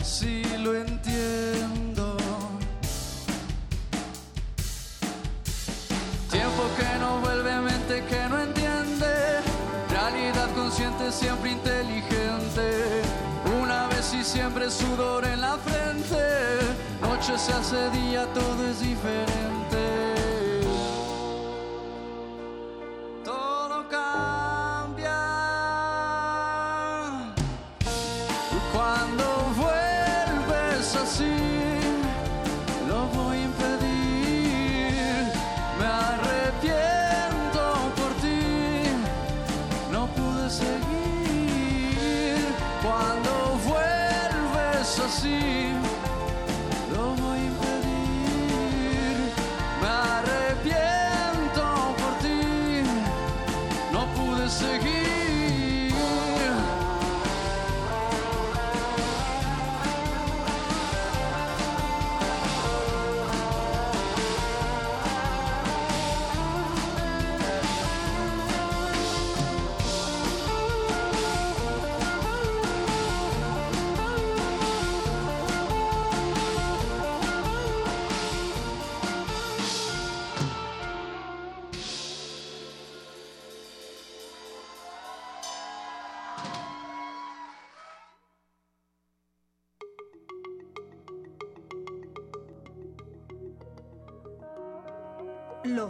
si lo entiendo. Tiempo que no vuelve, mente que no entiende. Realidad consciente, siempre inteligente. Una vez y siempre sudor en la frente. Noche se hace día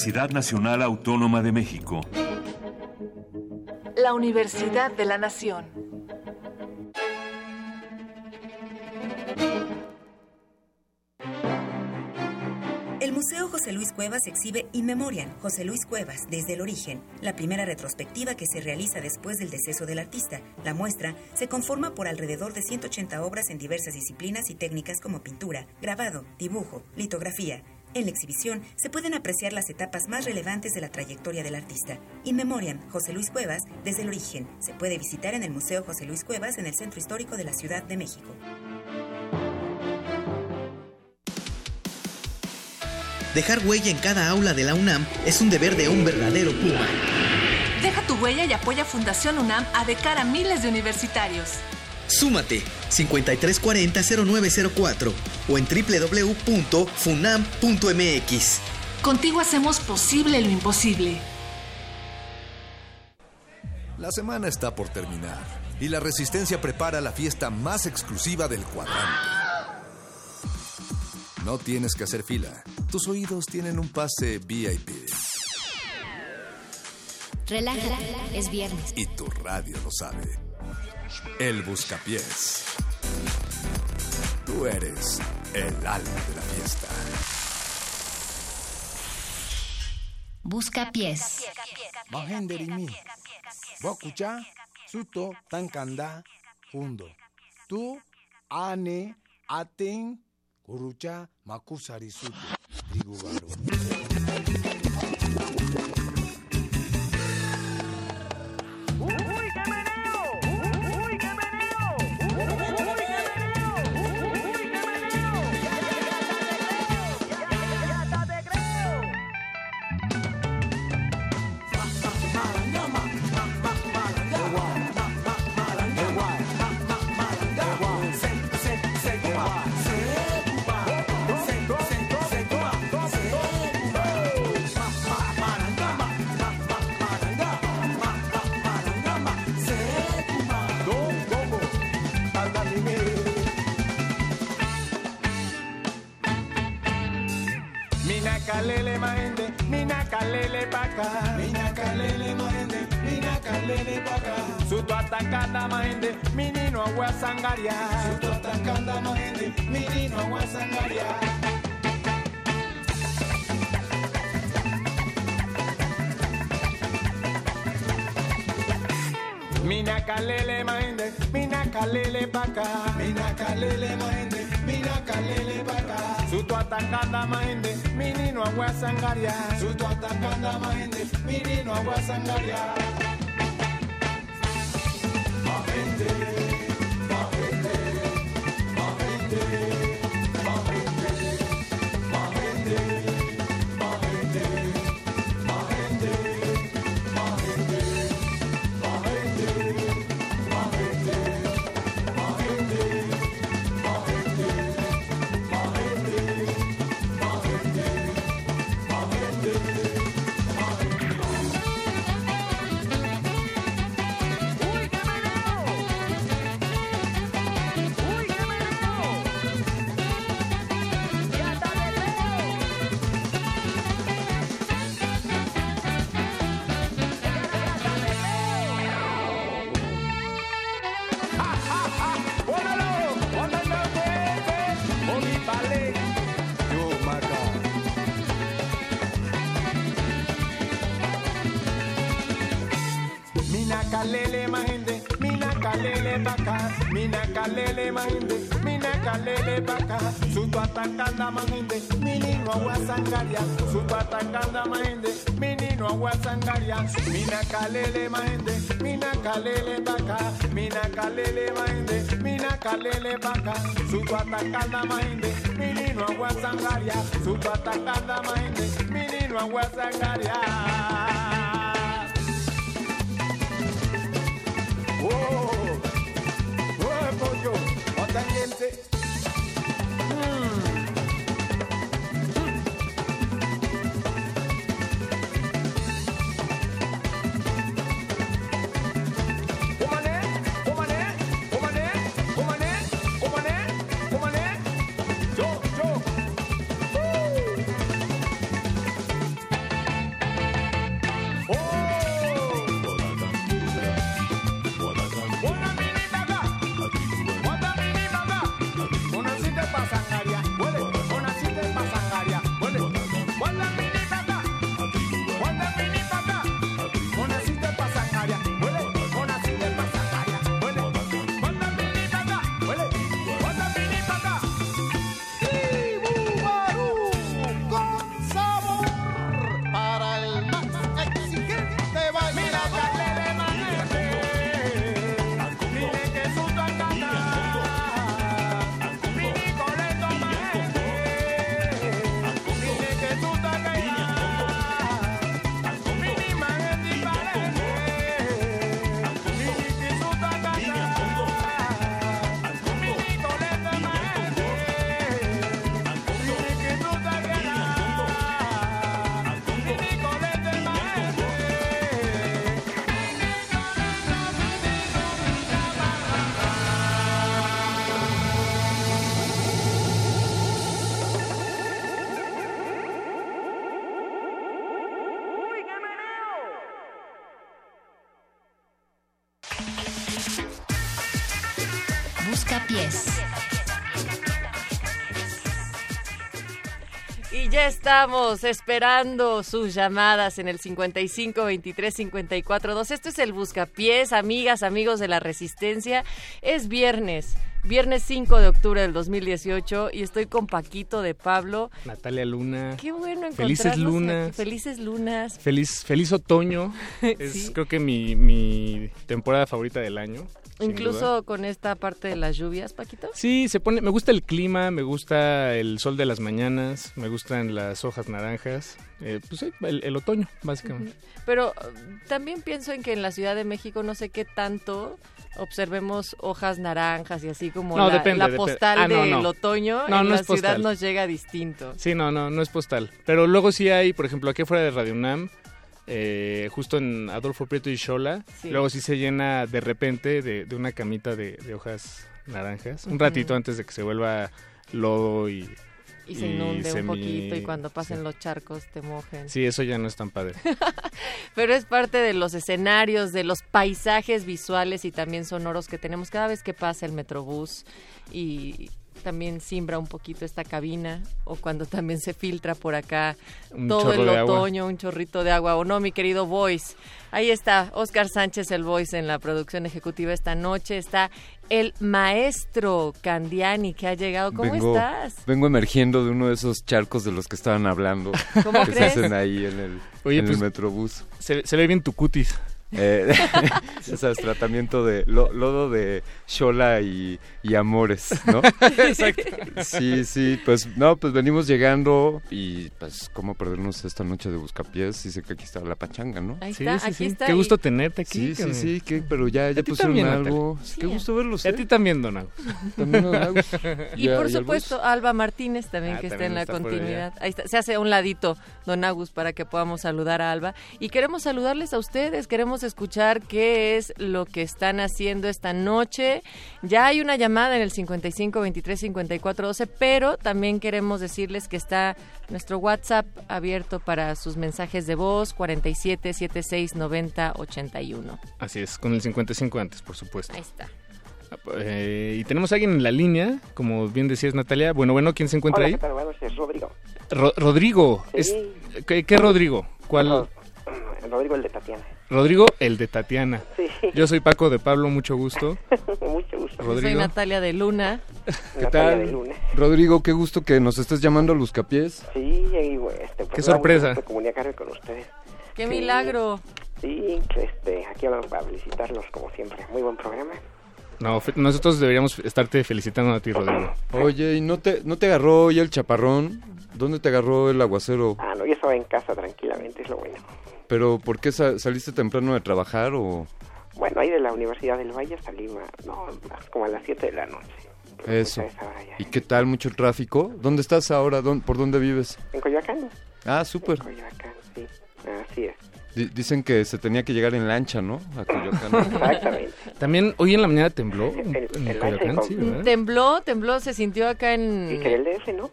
Universidad Nacional Autónoma de México.
La Universidad de la Nación.
El Museo José Luis Cuevas exhibe In Memoriam, José Luis Cuevas, desde el origen, la primera retrospectiva que se realiza después del deceso del artista. La muestra se conforma por alrededor de 180 obras en diversas disciplinas y técnicas como pintura, grabado, dibujo, litografía. En la exhibición se pueden apreciar las etapas más relevantes de la trayectoria del artista. In Memoriam, José Luis Cuevas, desde el origen. Se puede visitar en el Museo José Luis Cuevas en el Centro Histórico de la Ciudad de México.
Dejar huella en cada aula de la UNAM es un deber de un verdadero Puma.
Deja tu huella y apoya Fundación UNAM a de cara a miles de universitarios.
Súmate 5340-0904 o en www.funam.mx.
Contigo hacemos posible lo imposible.
La semana está por terminar y la Resistencia prepara la fiesta más exclusiva del cuadrante. No tienes que hacer fila. Tus oídos tienen un pase VIP.
Relájate, es viernes.
Y tu radio lo sabe. El Buscapiés. Tú eres el alma de la fiesta.
Busca pies.
Mahenderimi. Bokucha, Suto, Tankanda, Fundo. Tú, Ane, Aten, Kurucha, Makusari Suto. Trigubaro.
Kalele mahende, mina kalele baka. Mina kalele mahende, mina kalele baka. Suto atacanda mahende, menino agua sangaria. Suto atacanda mahende, menino agua sangaria. Mina kalele maende, mina kalele baka. Mina kalele maende, mina kalele baka. Suto atacanda maende, menino agua sangaria. Suto atacanda maende, menino agua sangaria. Kalele mahinde, mina kalele baka, sutu atakanda mahinde, minino aguasangaria, sutu atakanda mahinde, minino aguasangaria, mina kalele mahinde, mina kalele baka, mina kalele mahinde, mina kalele baka, sutu atakanda mahinde, minino aguasangaria, sutu atakanda mahinde, minino aguasangaria.
Estamos esperando sus llamadas en el 55 23 54 2. Esto es el Buscapiés, amigas, amigos de la Resistencia. Es viernes, viernes 5 de octubre del 2018 y estoy con Paquito de Pablo.
Natalia Luna.
Qué bueno encontrarnos
Felices lunas.
aquí. Felices lunas.
Feliz, feliz otoño. Es
Sí.
creo que mi, mi temporada favorita del año.
Incluso con esta parte de las lluvias, Paquito.
Sí, se pone, me gusta el clima, me gusta el sol de las mañanas, me gustan las hojas naranjas, eh, pues sí, el, el otoño, básicamente.
Pero eh, también pienso en que en la Ciudad de México no sé qué tanto observemos hojas naranjas y así como
No,
la,
depende,
la
depende.
postal
Ah, no,
del
no.
otoño
No,
en
no
la ciudad
postal.
nos llega distinto.
Sí, no, no, no es postal. Pero luego sí hay, por ejemplo, aquí afuera de Radio UNAM, eh, justo en Adolfo Prieto y Xola,
Sí.
luego sí se llena de repente de, de una camita de, de hojas naranjas, un ratito antes de que se vuelva lodo y...
Y se inunde un poquito y cuando pasen los charcos te mojen.
Sí, eso ya no es tan padre.
Pero es parte de los escenarios, de los paisajes visuales y también sonoros que tenemos cada vez que pasa el Metrobús y también simbra un poquito esta cabina o cuando también se filtra por acá
Un
todo el otoño, un chorrito de agua o no, mi querido Voice. Ahí está Oscar Sánchez, el Voice en la producción ejecutiva esta noche. Está el maestro Candiani que ha llegado. ¿Cómo
vengo,
estás?
Vengo emergiendo de uno de esos charcos de los que estaban hablando.
¿Cómo
que
crees?
se hacen ahí en el,
Oye,
en
pues,
el metrobús.
Se, se ve bien tu cutis.
Eh, sabes, tratamiento de lo- lodo de Shola y, y Amores, ¿no?
Exacto.
Sí, sí, pues no, pues venimos llegando y pues cómo perdernos esta noche de buscapiés. Dice que aquí está la pachanga, ¿no?
Ahí
Sí,
está,
sí,
aquí
sí.
está.
Qué
y-
gusto tenerte aquí.
Sí, sí, sí, que, pero ya, ya pusieron
también,
algo. Qué gusto verlos.
Y a
¿eh?
ti también, Don Agus.
También Don Agus.
Y por supuesto, Alba Martínez también
Ah,
que está en la continuidad. Ahí está, se hace a un ladito Don Agus para que podamos saludar a Alba. Y queremos saludarles a ustedes, queremos escuchar qué es lo que están haciendo esta noche. Ya hay una llamada en el 55 23 54 12, pero también queremos decirles que está nuestro WhatsApp abierto para sus mensajes de voz 47 76 90 81.
Así es, con el 55 antes, por supuesto.
Ahí está.
Eh, y tenemos a alguien en la línea, como bien decías Natalia. Bueno, bueno, ¿quién se encuentra
Hola,
ahí?
Rodrigo.
Ro- Rodrigo.
Sí.
Es- ¿qué, qué Rodrigo? ¿Cuál?
Rodrigo el de Tatiana.
Rodrigo, el de Tatiana.
Sí.
Yo soy Paco de Pablo, mucho gusto.
Mucho gusto.
Soy. Natalia de Luna.
¿Qué
Natalia de
tal?
Luna.
Rodrigo, qué gusto que nos estés llamando a Buscapiés.
Sí, y, bueno, este, pues,
Qué sorpresa.
gusto comunicarme con ustedes.
¡Qué
Sí.
milagro!
Sí, este, aquí vamos a felicitarlos como siempre. Muy buen programa.
No, nosotros deberíamos estarte felicitando a ti, Rodrigo.
Oye, ¿y no te, no te agarró hoy el chaparrón? ¿Dónde te agarró el aguacero?
Ah, no, yo estaba en casa tranquilamente, es lo bueno.
¿Pero por qué sa- saliste temprano de trabajar o
Bueno, ahí de la Universidad del Valle salí ma- no, más como a las 7 de la noche.
eso?
hora ya.
¿Y qué tal? ¿Mucho tráfico? ¿Dónde estás ahora? ¿Dónde- ¿Por dónde vives?
En Coyoacán.
Ah, súper.
Coyoacán, sí. Así es.
Di- dicen que se tenía que llegar en lancha, ¿no? A Coyoacán.
Exactamente.
También hoy en la mañana tembló en,
el
en Coyoacán, sí, ¿verdad?
Tembló, tembló, se sintió acá en...
Y que el DF, ¿no?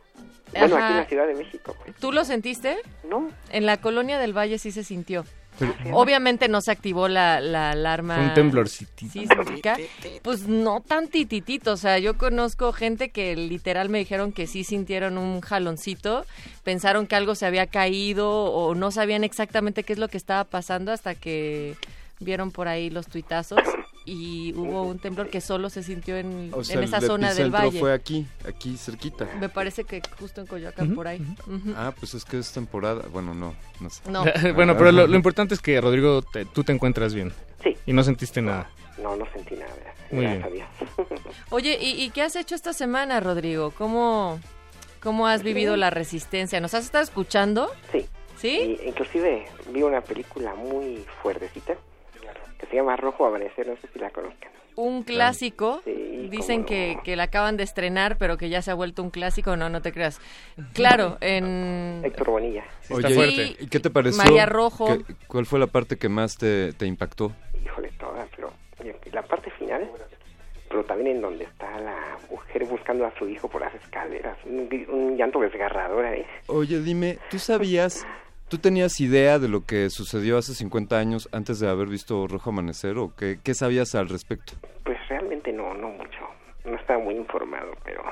Bueno,
Ajá.
aquí en la Ciudad de México. pues.
¿Tú lo sentiste?
No.
En la colonia del Valle sí se sintió.
Pero-
Obviamente no se activó la, la alarma
un temblorcitito.
sísmica. Pues no tan tititito. O sea, yo conozco gente que literal me dijeron que sí sintieron un jaloncito. Pensaron que algo se había caído o no sabían exactamente qué es lo que estaba pasando hasta que vieron por ahí los tuitazos y hubo un temblor que solo se sintió en,
O sea,
en esa
el
zona del valle.
fue aquí, aquí cerquita.
Me parece que justo en Coyoacán, por ahí.
Ah, pues es que es temporada. Bueno, no, no sé.
No.
bueno, pero lo, lo importante es que, Rodrigo, te- tú te encuentras bien.
Sí.
Y no sentiste nada.
No, no sentí nada.
Muy
gracias
bien.
a Dios.
Oye, ¿y, y qué has hecho esta semana, Rodrigo? ¿Cómo, ¿Cómo has vivido la resistencia? ¿Nos has estado escuchando?
Sí.
¿Sí?
Y inclusive vi una película muy fuertecita que se llama Rojo Amanecer, no sé si la conozcan.
Un clásico.
Sí,
Dicen que,
no.
que la acaban de estrenar, pero que ya se ha vuelto un clásico. No, no te creas. Claro, en...
Héctor Bonilla.
Oye,
está fuerte.
¿y qué te pareció?
María Rojo.
¿Qué- ¿Cuál fue la parte que más te, te impactó?
Híjole, toda, pero la parte final, pero también en donde está la mujer buscando a su hijo por las escaleras, un, un llanto desgarrador ahí.
Oye, dime, ¿tú sabías, tú tenías idea de lo que sucedió hace 50 años antes de haber visto Rojo Amanecer o qué, qué sabías al respecto?
Pues realmente no, no mucho. No estaba muy informado, pero...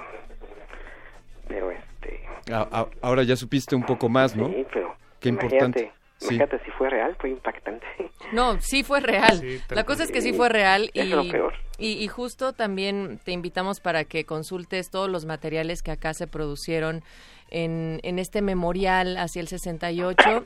Pero este...
A- a- ahora ya supiste un poco más, ¿no?
Sí, pero...
Qué
imagínate,
importante. Sí.
Imagínate si fue real, fue impactante.
No, sí fue real.
Sí,
la cosa es que sí
Sí,
fue real y,
es lo peor.
y, y justo también te invitamos para que consultes todos los materiales que acá se produjeron en, en este memorial hacia el 68.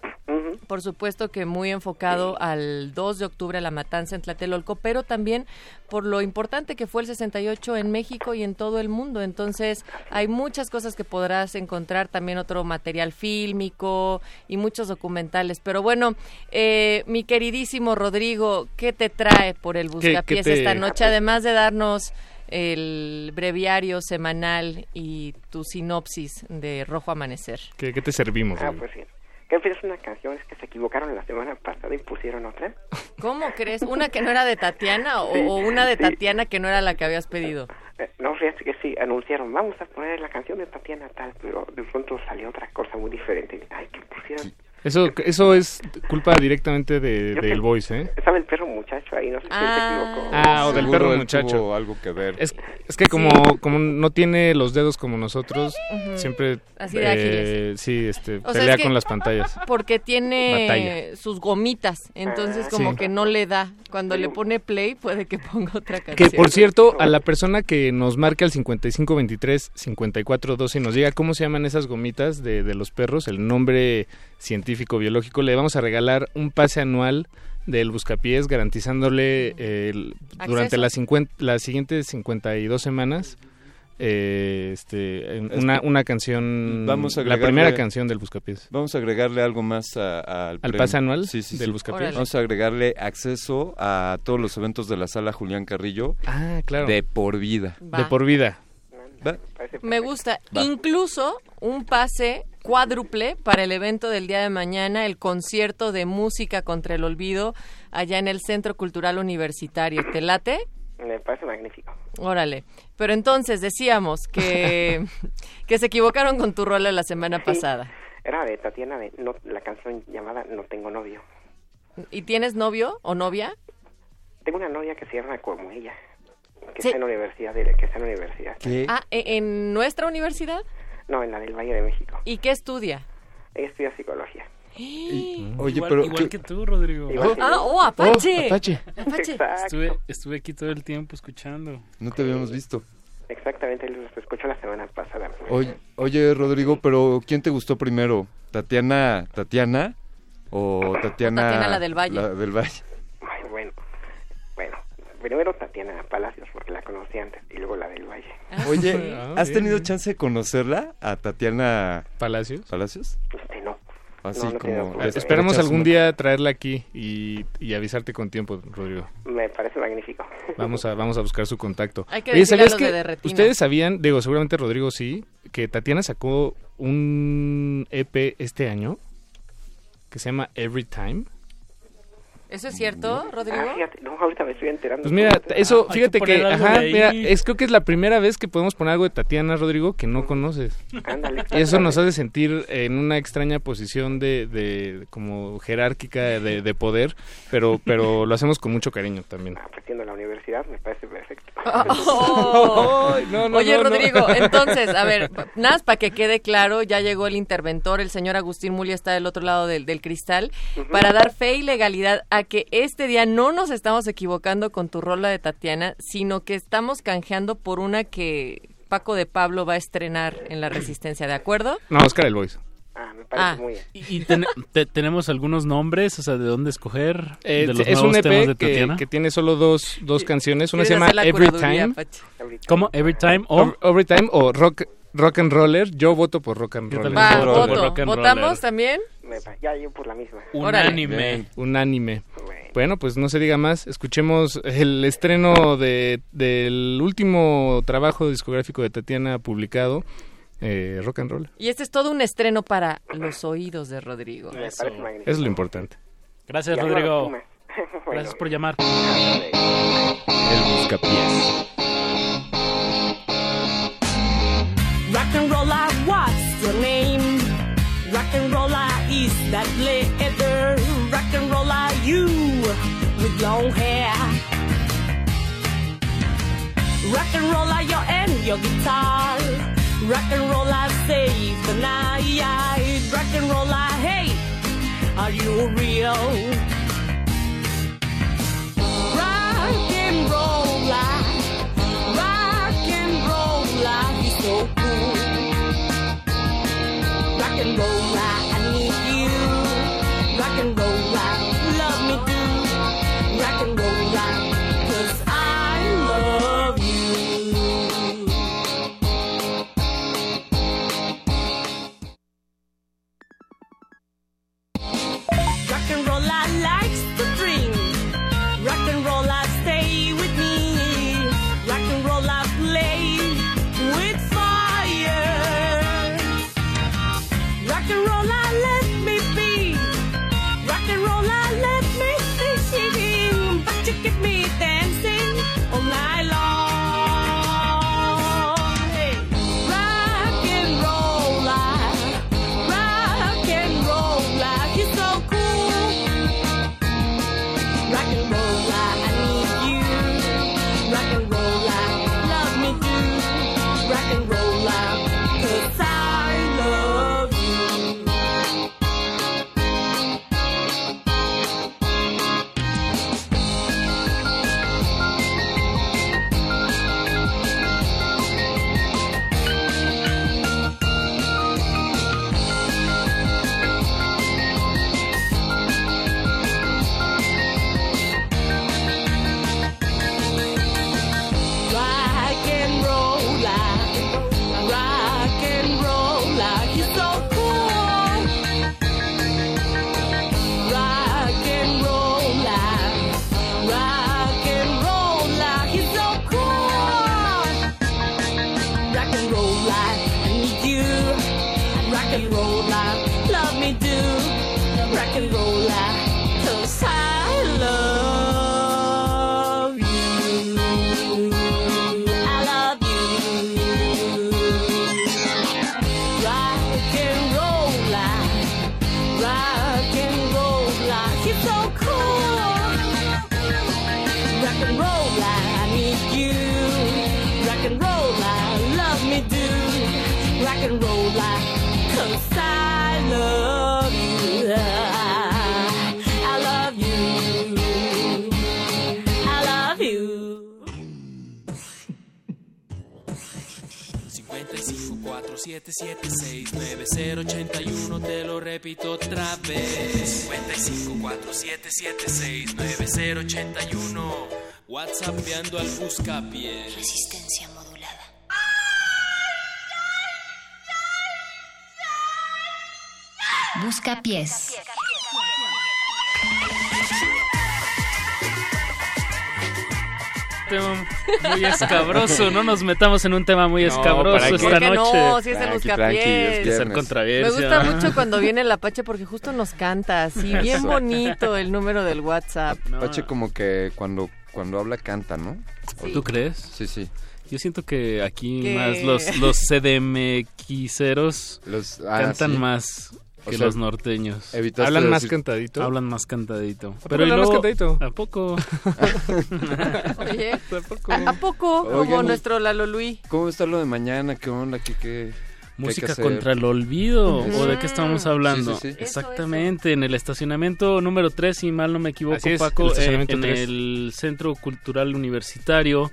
Por supuesto que muy enfocado al 2 de octubre, la matanza en Tlatelolco, pero también por lo importante que fue el 68 en México y en todo el mundo. Entonces, hay muchas cosas que podrás encontrar, también otro material fílmico y muchos documentales. Pero bueno, eh, mi queridísimo Rodrigo, ¿qué te trae por el
¿Qué- qué
Buscapiés
te-
esta noche? Además de darnos el breviario semanal y tu sinopsis de Rojo Amanecer.
¿Qué, qué te servimos?
Ah, pues sí. ¿Qué es una canción? Es que se equivocaron la semana pasada y pusieron otra.
¿Cómo crees? ¿Una que no era de Tatiana o,
Sí,
o una de
sí.
Tatiana que no era la que habías pedido?
Eh, No, fíjate que sí, anunciaron, vamos a poner la canción de Tatiana tal, pero de pronto salió otra cosa muy diferente. Ay, que pusieron...
Eso, eso es culpa directamente de, del Voice, ¿eh?
Estaba el perro muchacho ahí, no sé si él se equivocó.
Ah, o del perro muchacho.
tuvo algo que ver.
Es, es que como, como no tiene los dedos como nosotros, siempre eh,
Así de ágiles.
sí, este,
O sea,
pelea
es que-
con las pantallas.
Porque tiene
Batalla.
sus gomitas, entonces
Ah,
como
Sí.
que no le da. Cuando le pone play puede que ponga otra
Que
canción.
por cierto, a la persona que nos marque al 5523 5412 y nos diga cómo se llaman esas gomitas de, de los perros, el nombre científico biológico, le vamos a regalar un pase anual del Buscapiés, garantizándole eh, el- durante las, 50 las siguientes 52 semanas eh, este, una, una canción,
Vamos a
la
agregarle-
primera canción del Buscapiés.
Vamos a agregarle algo más a- a- al
¿Al
premio.
pase anual
sí, sí,
del
sí.
Buscapiés? Órale.
Vamos a agregarle acceso a todos los eventos de la sala Julián Carrillo.
Ah, claro.
De por vida.
Va.
De por vida.
Me gusta.
Va.
Incluso un pase cuádruple para el evento del día de mañana, el concierto de música contra el olvido allá en el Centro Cultural Universitario. ¿Te late?
Me parece magnífico.
Órale. Pero entonces decíamos que, que se equivocaron con tu rola la semana pasada.
Era de Tatiana, de no, la canción llamada No tengo novio.
¿Y tienes novio o novia?
Tengo una novia que se llama como ella, que
Sí.
está en la universidad, de, que está en la universidad.
Ah, ¿e- ¿en nuestra universidad?
No, en la del Valle de México.
¿Y qué estudia?
Estudia psicología.
Oye,
igual,
pero
igual
¿qué-
que tú, Rodrigo.
Que
Ah, oh, Apache.
Oh, Apache.
Apache.
Estuve, estuve aquí todo el tiempo escuchando.
No te habíamos visto.
Exactamente, los escuchó la semana pasada.
Oye, oye, Rodrigo, pero ¿quién te gustó primero? ¿Tatiana Tatiana o Tatiana
Tatiana, la del Valle.
La del Valle.
Ay, bueno, bueno, primero Tatiana Palacios, porque la conocí antes, y luego la del Valle.
Oye,
Ah,
¿has
bien,
tenido
bien.
chance de conocerla a Tatiana
Palacios?
Palacios?
Este no.
Así
No, tenido
como echas
algún día traerla aquí y, y avisarte con tiempo, Rodrigo.
Me parece magnífico.
Vamos a, vamos a buscar su contacto.
Hay que
Oye, ¿sabías
los de
que
Derretina.
ustedes sabían, digo, seguramente Rodrigo sí, que Tatiana sacó un EP este año que se llama Every Time?
¿Eso es cierto, Rodrigo?
Ah, fíjate, no, ahorita me estoy enterando.
Pues mira, eso, fíjate que, ajá, mira, es creo que es la primera vez que podemos poner algo de Tatiana, Rodrigo, que no conoces.
Ándale.
Y eso nos hace sentir en una extraña posición de, de como jerárquica de, de poder, pero, pero lo hacemos con mucho cariño también.
Aprendiendo la universidad, me parece perfecto.
Oh.
Ay, no, no,
Oye,
no, no.
Rodrigo, entonces, a ver, nada más para que quede claro, ya llegó el interventor, el señor Agustín Muli está del otro lado del, del cristal, para dar fe y legalidad a que este día no nos estamos equivocando con tu rola de Tatiana, sino que estamos canjeando por una que Paco de Pablo va a estrenar en La Resistencia, ¿de acuerdo?
No, Oscar el Voice.
Ah, me parece
Ah.
muy bien.
¿Y y ten- te- tenemos algunos nombres? O sea, ¿de dónde escoger?
Eh,
de los
es un
nuevos temas de
EP que,
Tatiana.
que tiene solo dos, dos canciones. Una se
¿Quieres
llama Every Time.
Pachi?
¿Cómo? Every Time o...
Every Time o Rock, rock and Roller. Yo voto por Rock and Roller.
Va,
voto por rock and
¿Votamos
roller.
también?
Ya yo por la misma.
Unánime.
Unánime. Bueno, pues no se diga más. Escuchemos el estreno de, del último trabajo discográfico de Tatiana publicado, eh, Rock and Roll.
Y este es todo un estreno para los oídos de Rodrigo.
Me parece magnífico.
Eso es lo importante.
Gracias,
Y arriba
Rodrigo.
Pumas. Bueno,
Gracias por llamar.
El Buscapiés.
Rock and roller, what's your name? Rock and roller is that leather. Rock and roller, you with long hair. Rock and roller, you and your guitar. Rock and roller, save the night. Rock and roller, hey, are you real? Rock and roller, rock and roller, he's so Rock and roll,
5547769081 te lo repito otra vez 5547769081 WhatsAppeando al buscapié
Resistencia modulada. Busca pies.
Tema muy escabroso, no nos metamos en un tema muy
No,
escabroso
¿para qué?
esta
¿Por qué
noche.
no? Si es el
Tranqui,
buscapiés.
tranqui, es.
Me gusta mucho cuando viene el Apache porque justo nos canta así, bien bonito el número del WhatsApp.
Pache como que cuando, cuando habla canta, ¿no?
Sí.
¿Tú crees?
Sí, sí.
Yo siento que aquí
Que-
más los, los CDMXeros
Los, ah,
cantan
sí.
más
O
que
sea,
los norteños.
Hablan más
decir-
cantadito.
Hablan más cantadito. Pero y
hablan más
luego,
cantadito?
¿A poco?
Oye,
¿A poco?
¿a, poco? Como
Oigan,
nuestro Lalo Luis.
¿Cómo está lo de mañana? ¿Qué onda? ¿Qué, qué,
Música contra el olvido. ¿O de qué estamos hablando?
Sí, sí, sí.
Exactamente, en el estacionamiento número 3, si mal no me equivoco,
es,
Paco,
el
eh, en el Centro Cultural Universitario.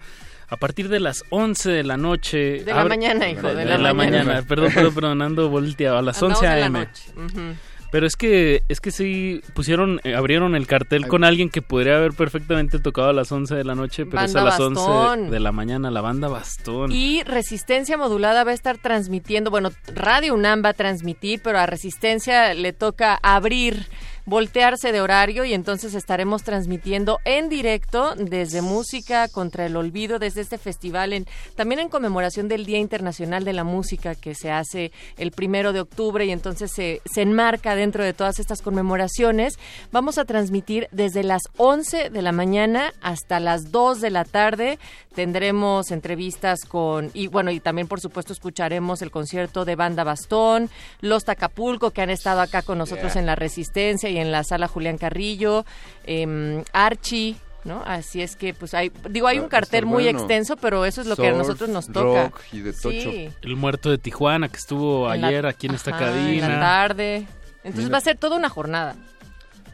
A partir de las 11 de la noche.
De la mañana, hijo, de
de
la
mañana. Perdón, perdón, perdón, ando volteado. A las
Andamos
11
de la
a.m. Pero es que, es que sí pusieron, eh, abrieron el cartel con alguien que podría haber perfectamente tocado a las 11 de la noche, pero es a las
Bastón.
11 de la mañana, la banda Bastón.
Y Resistencia Modulada va a estar transmitiendo, bueno, Radio UNAM va a transmitir, pero a Resistencia le toca abrir, voltearse de horario y entonces estaremos transmitiendo en directo desde Música contra el Olvido, desde este festival, en, también en conmemoración del Día Internacional de la Música que se hace el primero de octubre y entonces se, se enmarca dentro de todas estas conmemoraciones. Vamos a transmitir desde las 11 de la mañana hasta las 2 de la tarde. Tendremos entrevistas con, y bueno, y también por supuesto escucharemos el concierto de Banda Bastón, Los Tacapulco, que han estado acá con nosotros
Yeah.
en la Resistencia y en la sala Julián Carrillo, em, Archie. ¿No? Así es que, pues hay, digo, hay
Va-
un cartel muy
bueno.
extenso, pero eso es lo que a nosotros nos toca.
rock y de tocho.
Sí.
El muerto de Tijuana que estuvo
En la-
ayer aquí en esta
ajá, En
cabina.
la tarde. Entonces
Mira.
va a ser toda una jornada.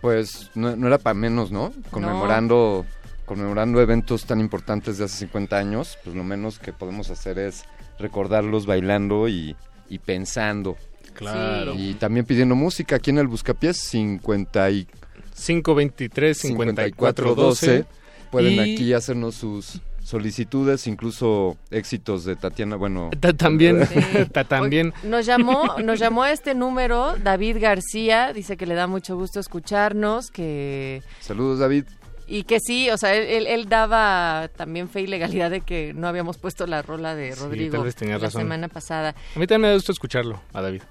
Pues no, no era para menos, ¿no? Conmemorando, conmemorando eventos tan importantes de hace 50 años, pues lo menos que podemos hacer es recordarlos bailando y, y pensando.
Claro.
Y también pidiendo música aquí en el Buscapiés 50 y
523 54 12
Pueden
Y-
aquí hacernos sus solicitudes, incluso éxitos de Tatiana, bueno...
Ta- También, ta- también.
Nos llamó, nos llamó a este número David García, dice que le da mucho gusto escucharnos, que
Saludos, David.
y que sí, o sea, él, él- él daba también fe y legalidad de que no habíamos puesto la rola de
Sí,
Rodrigo
tal vez tenía
la
razón.
semana pasada.
A mí también me da gusto escucharlo, a David.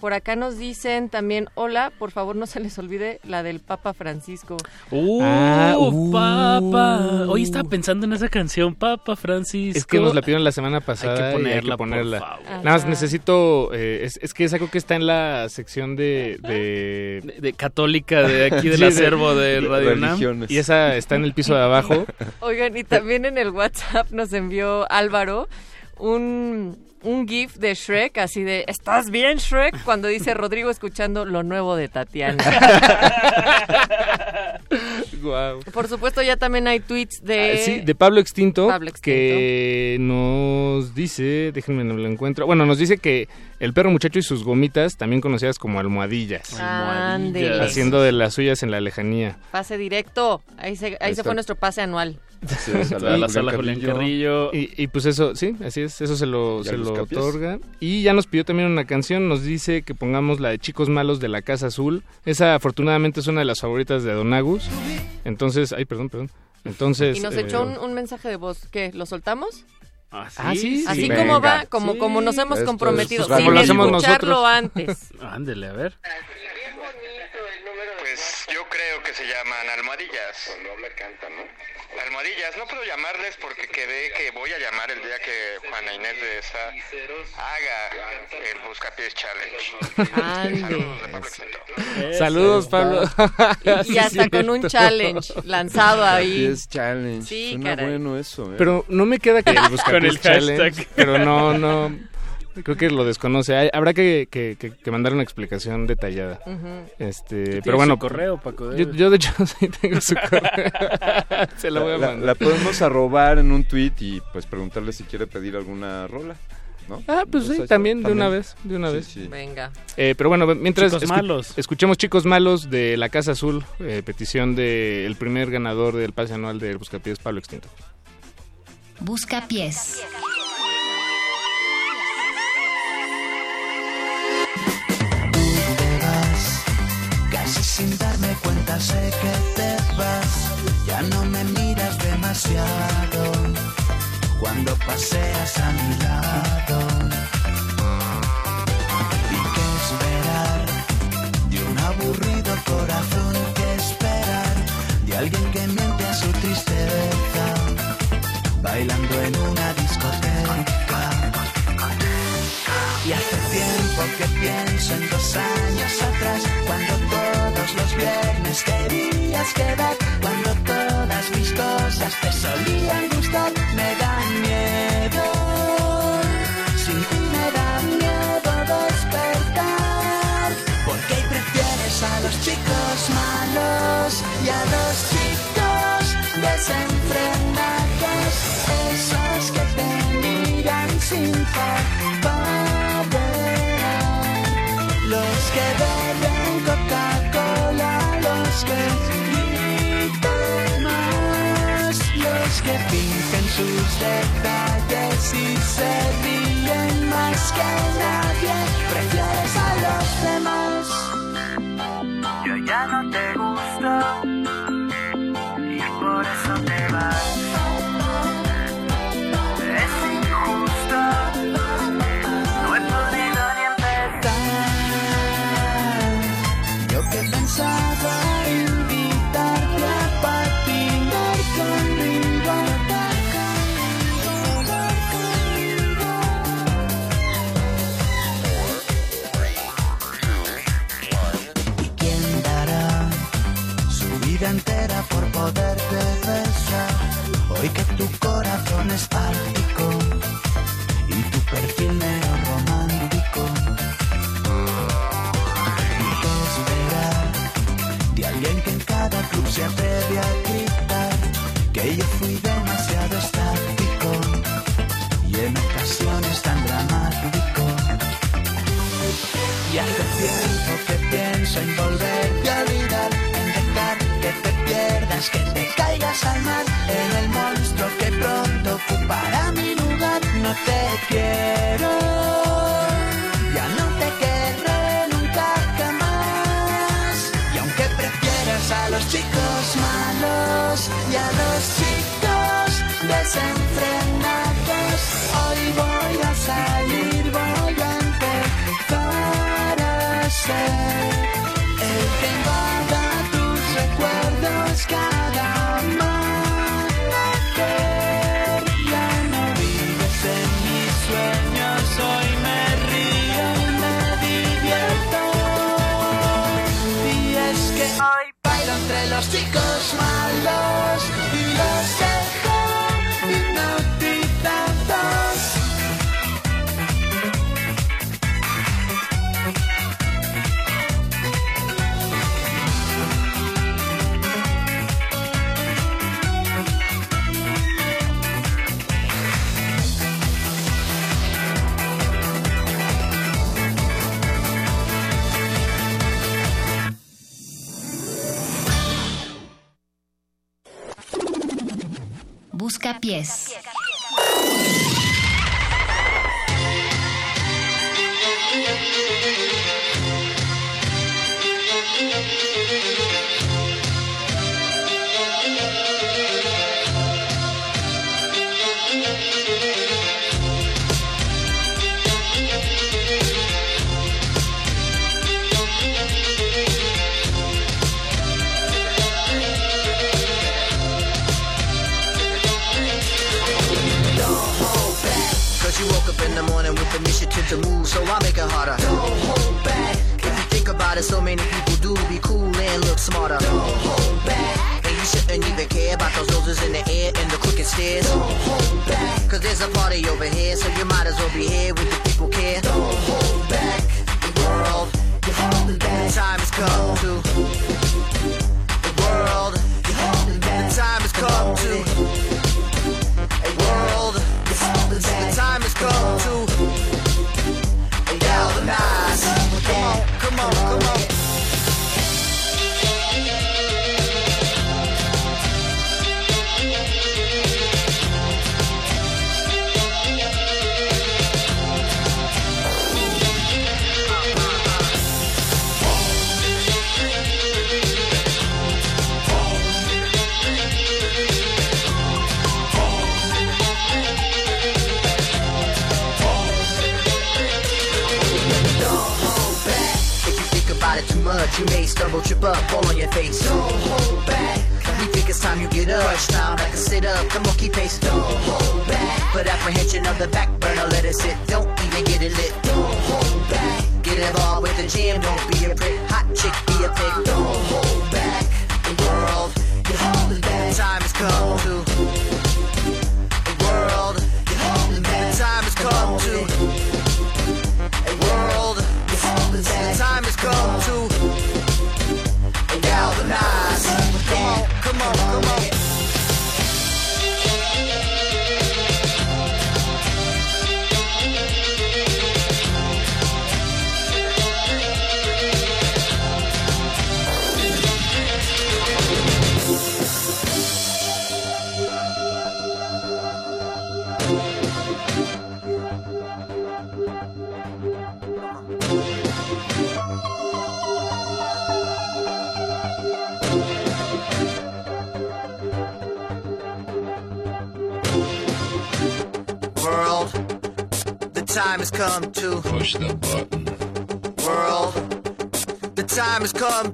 Por acá nos dicen también, hola, por favor no se les olvide la del Papa Francisco.
¡Uh,
Ah, uh.
Papa! Hoy estaba pensando en esa canción, Papa Francisco.
Es que nos la pidieron la semana pasada.
Hay que
y
ponerla, por
ponerla.
favor.
Nada más necesito. eh, es, es que es algo que está en la sección de. de,
De, de católica de aquí del
Sí, de-
acervo de Radio UNAM.
religiones.
y esa está en el piso de abajo.
Oigan, y también en el WhatsApp nos envió Álvaro un, un GIF de Shrek, así de, ¿estás bien Shrek? Cuando dice Rodrigo escuchando lo nuevo de Tatiana.
Guau.
Por supuesto, ya también hay tweets de...
Ah, sí, de Pablo Extinto,
Pablo Extinto.
que nos dice, déjenme lo encuentro, bueno, nos dice que el perro muchacho y sus gomitas, también conocidas como almohadillas, haciendo de las suyas en la lejanía.
Pase directo. Ahí se, ahí se
está.
fue nuestro pase anual.
Sí, o sea,
A la sala Julián Carrillo.
Y, y pues eso, sí, así es, eso se lo, se lo
capias.
otorga. Y ya nos pidió también una canción, nos dice que pongamos la de Chicos Malos de la Casa Azul. Esa afortunadamente es una de las favoritas de Don Agus. Entonces, ay, perdón, perdón. Entonces...
y nos
eh,
echó un, un mensaje de voz. ¿Qué? ¿Lo soltamos?
Ah, sí,
Así
sí.
como
Venga.
va, como, como nos hemos
Esto es
comprometido,
como
sin
lo hacemos
escucharlo
nosotros.
antes.
Ándele, a ver.
Pues yo creo que se llaman almohadillas. Cuando habla canta, ¿no? Almohadillas, no puedo llamarles porque quedé que voy a llamar el día que Juana Inés de esa haga el Buscapiés Challenge. Saludos de Pablo Extinto.
Saludos, Pablo.
Y, y hasta con un challenge lanzado ahí.
Es challenge.
Sí,
Suena
caray.
bueno eso, ¿eh?
Pero no me queda que el Buscapiés
el
Challenge,
hashtag.
pero no, no, creo que lo desconoce. Hay- habrá que, que, que- que mandar una explicación detallada.
Ujú.
Este,
Tiene
pero bueno,
su correo, Paco,
Yo, yo de hecho sí tengo su correo. Se lo voy a
la,
mandar.
la podemos arrobar en un tweet y pues preguntarle si quiere pedir alguna rola, ¿no?
Ah, pues sí, también, de una vez, de una
Sí,
vez.
sí.
Venga.
Eh, pero bueno, mientras
Chicos malos.
escuchemos Chicos Malos de la Casa Azul, eh, petición del primer ganador del pase anual del Buscapiés, Pablo Extinto.
Busca pies.
Sin darme cuenta sé que te vas, ya no me miras demasiado cuando paseas a mi lado. Y qué esperar de un aburrido corazón, que esperar de alguien que miente a su tristeza, bailando en una discoteca. Y hace tiempo que pienso en dos años atrás, cuando viernes querías quedar, cuando todas mis cosas te solían gustar, me dan miedo. Sin ti me da miedo despertar, porque prefieres a los chicos malos y a los chicos desenfrenados, esos que te miran sin parpadear, los que gritan más, los que fingen sus detalles y se ríen más que nadie, prefieres a los demás.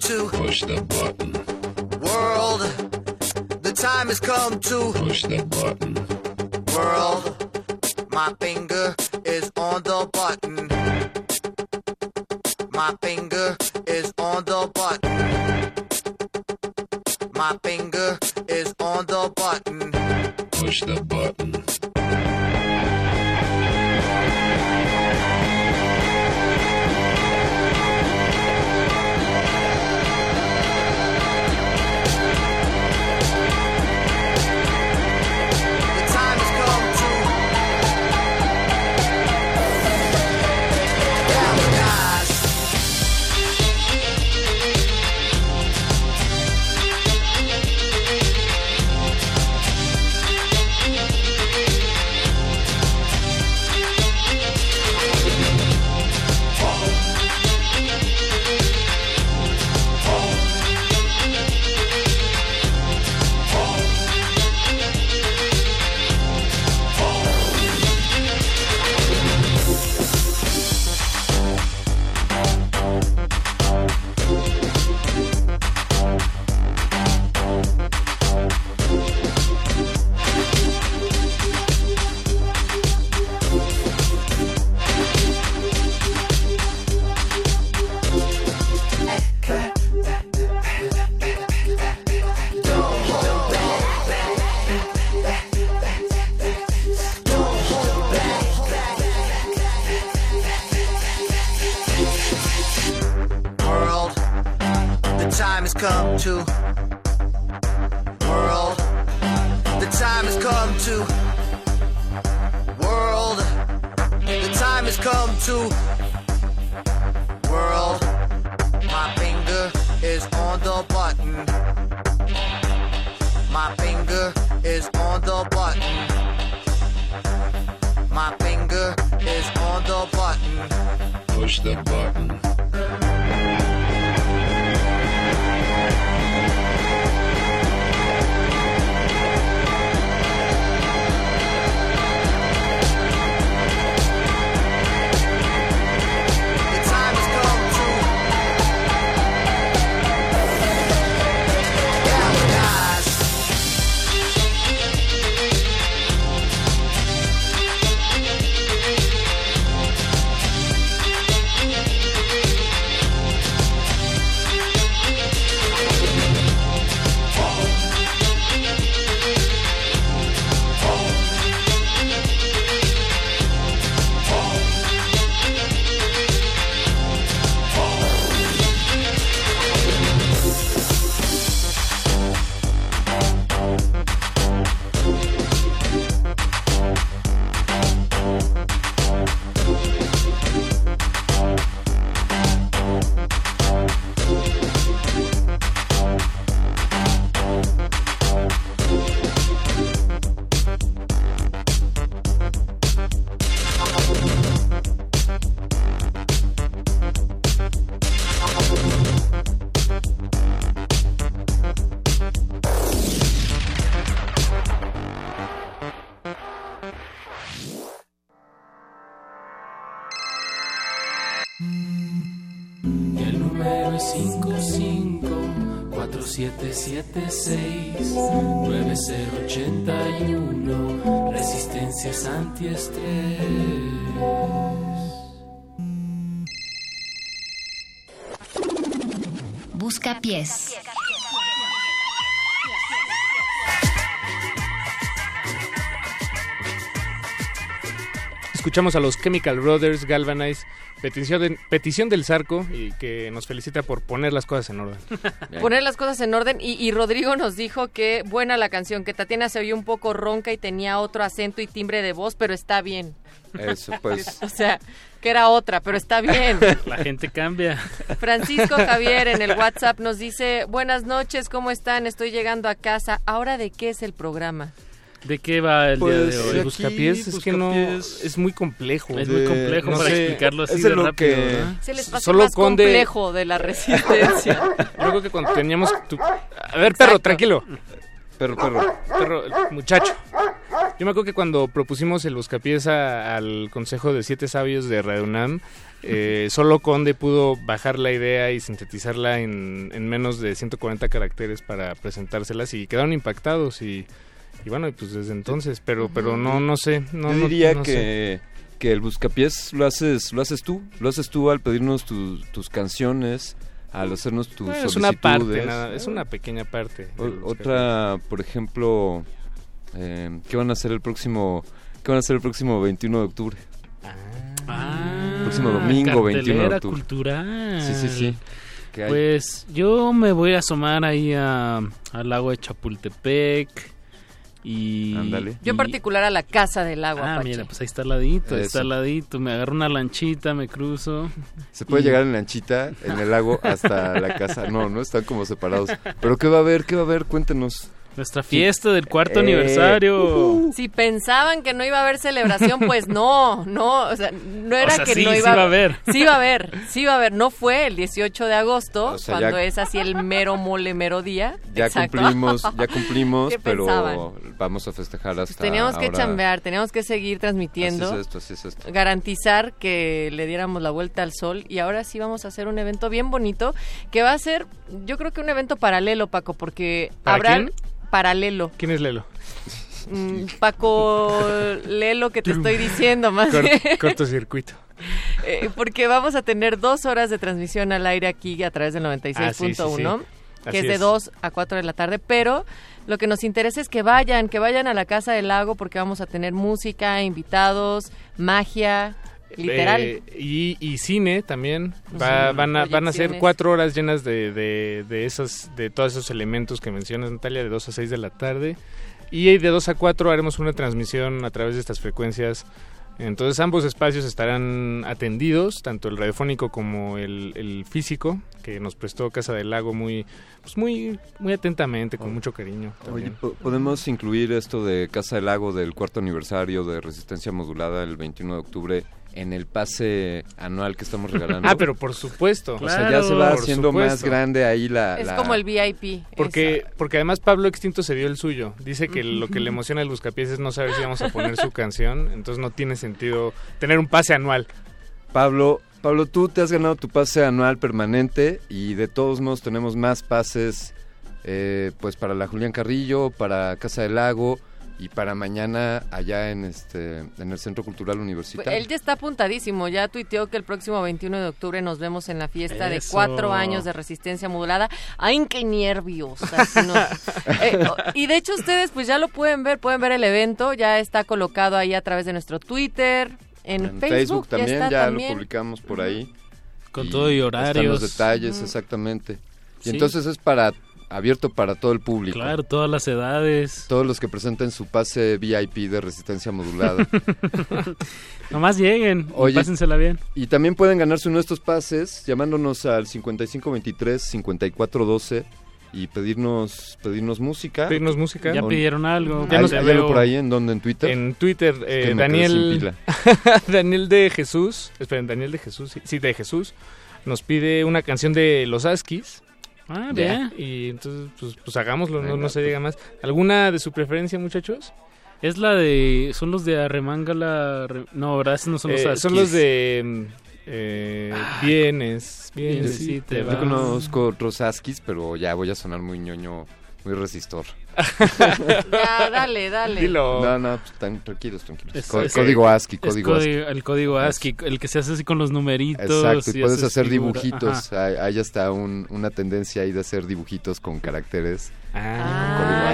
to
push the button.
World, the time has come to
push the button.
Antiestrés.
Busca pies.
Escuchamos a los Chemical Brothers Galvanize, petición, de- petición del Zarco y que nos felicita por poner las cosas en orden.
Poner las cosas en orden y, y Rodrigo nos dijo que buena la canción, que Tatiana se oyó un poco ronca y tenía otro acento y timbre de voz, pero está bien.
Eso, pues.
O sea, que era otra, pero está bien.
La gente cambia.
Francisco Javier en el WhatsApp nos dice, buenas noches, ¿cómo están? Estoy llegando a casa. ¿Ahora de qué es el programa?
¿De qué va el
Pues,
día de hoy?
aquí, Buscapiés, es que no- es muy complejo.
Es muy complejo
no
para
sé,
explicarlo así
es
de rápido,
que-
¿verdad?
Se les pasó
Solo
más
Conde-
complejo de la resistencia.
Yo creo que cuando teníamos... tu- A ver, perro,
Exacto.
tranquilo.
Perro, perro.
Perro, el muchacho. Yo me acuerdo que cuando propusimos el buscapiés a- al Consejo de Siete Sabios de Radio UNAM, eh, solo Conde pudo bajar la idea y sintetizarla en, en menos de 140 caracteres para presentárselas y quedaron impactados y, y bueno, pues desde entonces, pero pero no no sé, no,
Yo
no-
diría
no sé.
que, que el buscapiés lo haces, lo haces tú, lo haces tú al pedirnos tu- tus canciones, al hacernos tus
Bueno, es una parte, nada, es una pequeña parte.
O- otra, por ejemplo, eh, ¿qué van a hacer el próximo, qué van a hacer el próximo 21 de octubre?
Ah,
próximo domingo, 21 de octubre.
cultural.
Sí, sí, sí.
Pues yo me voy a asomar ahí a- al lago de Chapultepec y...
Yo en particular a la Casa del Agua,
Ah, mira, pues ahí está al ladito, ahí está al ladito. Me agarro una lanchita, me cruzo.
Se puede
y-
llegar en lanchita, en el lago, hasta la casa. No, no están como separados. Pero ¿qué va a haber? ¿Qué va a haber? Cuéntenos.
Nuestra fiesta del cuarto
Eh,
aniversario.
Si pensaban que no iba a haber celebración, pues no, no, o sea, no era
sea,
que
sí,
no
sí
iba
a haber.
Sí va a haber, sí va a haber. No fue el 18 de agosto,
O sea,
cuando
ya-
es así el mero mole mero día.
Ya
Exacto.
cumplimos, ya cumplimos,
¿Qué
pero
pensaban?
vamos a festejar hasta
Pues teníamos que
ahora.
chambear, teníamos que seguir transmitiendo.
Así es esto, así es esto.
garantizar que le diéramos la vuelta al sol y ahora sí vamos a hacer un evento bien bonito que va a ser yo creo que un evento paralelo Paco porque
¿Para
habrá
quién?
Paralelo
¿Quién es Lelo?
Mm, Paco lee lo que te estoy diciendo más
cortocircuito.
Eh, porque vamos a tener dos horas de transmisión al aire aquí a través del 96.1
Ah, sí, sí, sí.
que es de
es.
2 a 4 de la tarde pero lo que nos interesa es que vayan que vayan a la casa del lago porque vamos a tener música invitados magia literal
Eh, y, y cine también. Va-
Ujú.
van, a, van a ser cuatro horas llenas de, de, de, esas, de todos esos elementos que mencionas, Natalia, de 2 a 6 de la tarde. Y de 2 a 4 haremos una transmisión a través de estas frecuencias. Entonces ambos espacios estarán atendidos, tanto el radiofónico como el, el físico, que nos prestó Casa del Lago muy, pues muy, muy atentamente, con mucho cariño.
Oye, ¿podemos incluir esto de Casa del Lago del cuarto aniversario de Resistencia Modulada el 21 de octubre en el pase anual que estamos regalando?
Ah, pero por supuesto.
O sea, ya se va haciendo más grande ahí la...
es
la-
como el VIP
Porque, porque además Pablo Extinto se dio el suyo. Dice que lo que le emociona al Buscapiés es no saber si vamos a poner su canción. Entonces no tiene sentido tener un pase anual.
Pablo, Pablo, tú te has ganado tu pase anual permanente y de todos modos tenemos más pases eh, pues para la Julián Carrillo, para Casa del Lago y para mañana allá en este en el Centro Cultural Universitario.
Él ya está apuntadísimo, ya tuiteó que el próximo 21 de octubre nos vemos en la fiesta de cuatro años de resistencia modulada. ¡Ay, qué nervios! Así. Eh, y de hecho ustedes pues ya lo pueden ver, pueden ver el evento, ya está colocado ahí a través de nuestro Twitter, en,
En
Facebook,
también,
ya, está
ya
también.
lo publicamos por ahí.
Con todo y
Están
horarios.
los detalles, exactamente. Y
Sí.
entonces es para abierto para todo el público.
Claro, todas las edades.
Todos los que presenten su pase VIP de resistencia modulada.
Nomás lleguen, y pásensela bien.
Y también pueden ganarse uno de estos pases llamándonos al 5523-5412 y pedirnos pedirnos música.
Pedirnos música.
Ya pidieron algo.
Ya
¿Hay,
nos
hay algo por ahí en donde en Twitter?
En Twitter,
Es
eh, Daniel. Daniel de Jesús, esperen, Daniel de Jesús, sí, sí, de Jesús, nos pide una canción de Los Askis.
Ah, bien.
Y entonces, pues, pues hagámoslo, no,
Venga,
no se
pues.
diga más. ¿Alguna de su preferencia, muchachos?
Es la de. Son los de Arremanga la. Re- No, ¿verdad? Esos no son los
Eh,
Askis.
son los de... mm, Eh, vienes, vienes y te
Yo
vas.
conozco otros Askis, pero ya voy a sonar muy ñoño, muy resistor.
Ya, dale, dale.
No, no, pues, tan tranquilos, tranquilos.
Es-
Co-
es-
código ASCII, código ASCII.
El código ASCII, el que se hace así con los numeritos.
Exacto, y puedes hacer
figura-
dibujitos. Hay, hay hasta un- una tendencia ahí de hacer dibujitos con caracteres.
Ah,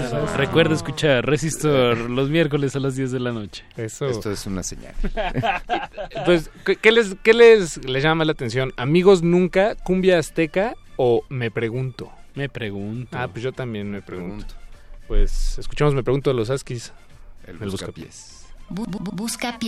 claro. Recuerda escuchar Resistor los miércoles a las 10 de la noche.
Eso.
Esto es una señal.
Pues, ¿qué- ¿qué les, qué les, les llama la atención? ¿Amigos nunca, cumbia azteca o me pregunto?
Me pregunto.
Ah, pues yo también me pregunto. Pues escuchamos Me Pregunto de los Askis.
El,
buscapiés.
Bu- bu- busca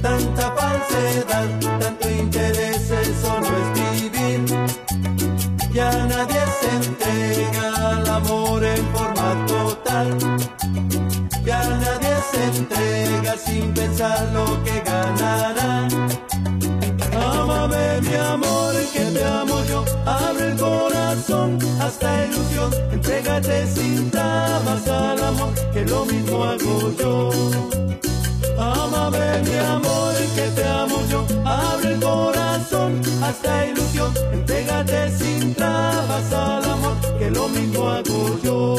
Tanta falsedad, tanto interés, eso no es vivir. Ya nadie se entrega al amor en forma total. Ya nadie se entrega sin pensar lo que ganará. Ámame mi amor, que te amo yo. Abre el corazón hasta ilusión. Entrégate sin trabas al amor, que lo mismo hago yo. Ámame mi amor, que te amo yo. Abre el corazón hasta ilusión. Entrégate sin trabas al amor, que lo mismo hago yo.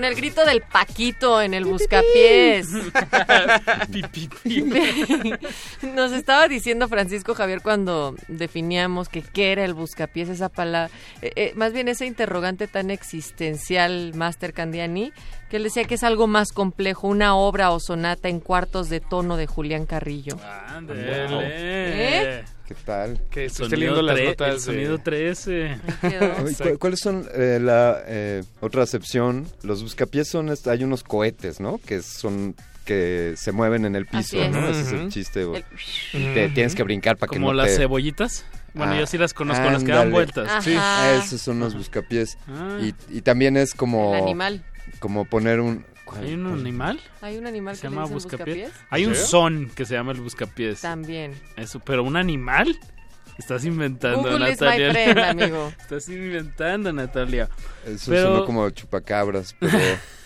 Con el grito del Paquito en el buscapiés. Nos estaba diciendo Francisco Javier cuando definíamos que qué era el buscapiés, esa palabra, eh, eh, más bien ese interrogante tan existencial, Master Candiani, que él decía que es algo más complejo, una obra o sonata en cuartos de tono de Julián Carrillo. ¿Eh?
¿Qué tal?
Que
El sonido, tre- el sonido 13.
Oye, ¿cu- ¿Cuáles son eh, la eh, otra acepción? Los buscapiés son, hay unos cohetes, ¿no? Que son que se mueven en el
Así
piso,
es.
¿no? Ese es el chiste.
El-
y te tienes que brincar para que
Como
no
las
te-
cebollitas. Bueno,
Ah,
yo sí las conozco, las que dan vueltas. Sí.
Esos son los buscapiés.
Ah.
Y, y también es como...
El animal.
Como poner un...
¿Hay un animal?
Hay un animal
Se
que le
llama buscapiés. Hay un son que se llama el buscapiés.
También.
Eso, pero un animal. Estás inventando,
Google is my
Natalia.
friend, amigo.
Estás inventando, Natalia.
Eso
Pero-
sonó como chupacabras, pero...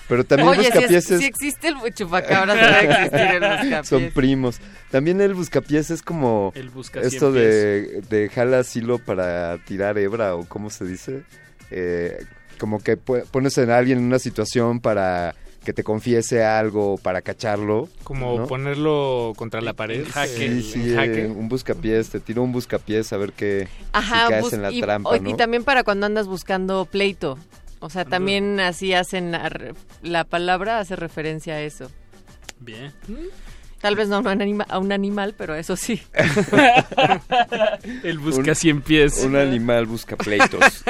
Pero también
Oye, si, es-
buscapiés es...
si existe el chupacabras, debe existir el buscapiés.
Son primos. También el buscapiés es como
El busca
esto de, de jalas hilo para tirar hebra o cómo se dice. Eh, como que pones a alguien en una situación para que te confiese algo, para cacharlo.
Como
¿no?
ponerlo contra la pared.
Sí,
eh,
sí,
en jaque.
eh, un buscapiés, te tiro un buscapiés a ver qué
Ajá,
si caes en la
y,
trampa,
y también para cuando andas buscando pleito. O sea, también así hacen la, palabra hace referencia a eso.
Bien.
Tal vez no a un, anima- a un animal, pero eso sí.
El busca cien pies.
Un animal busca pleitos.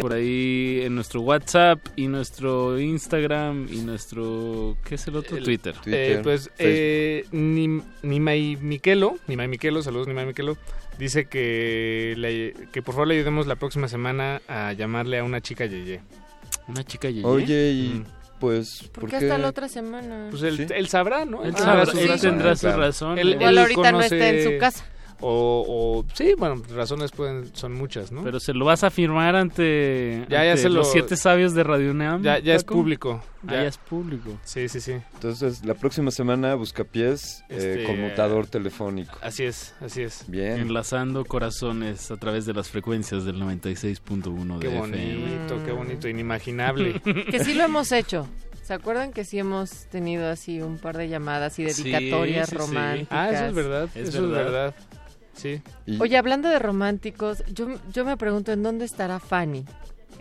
Por ahí en nuestro WhatsApp y nuestro Instagram y nuestro... ¿Qué es el otro? Twitter.
Eh, pues eh, Nim- Nimai Miquelo, Nimai Miquelo, saludos Nimai Miquelo, dice que, le- que por favor le ayudemos la próxima semana a llamarle a una chica Yeye.
¿Una chica Yeye?
Oye, y pues,
¿Por qué hasta la otra semana?
Pues él, él sabrá, ¿no?
Él
tendrá
sabrá-
sus
él tendrá Claro. razones.
Él-
Igual
él
ahorita no está
conoce-
en su casa.
O, o sí, bueno, razones pueden son muchas, ¿no?
Pero se lo vas a firmar ante,
Ya, ya
ante
se lo-
los siete sabios de Radio UNAM.
ya, ya es público.
Ah, ya es público.
Sí, sí, sí.
Entonces, la próxima semana buscapiés eh,
Este,
conmutador telefónico.
Así es, así es.
Bien.
Enlazando corazones a través de las frecuencias del 96.1
Qué
de
bonito,
FM.
qué bonito, inimaginable.
Que sí lo hemos hecho. ¿Se acuerdan que sí hemos tenido así un par de llamadas y dedicatorias
Sí, sí, sí.
románticas?
Ah, eso es verdad,
Es
eso
verdad.
es verdad. Sí.
Oye, hablando de románticos, yo, yo me pregunto en dónde estará Fanny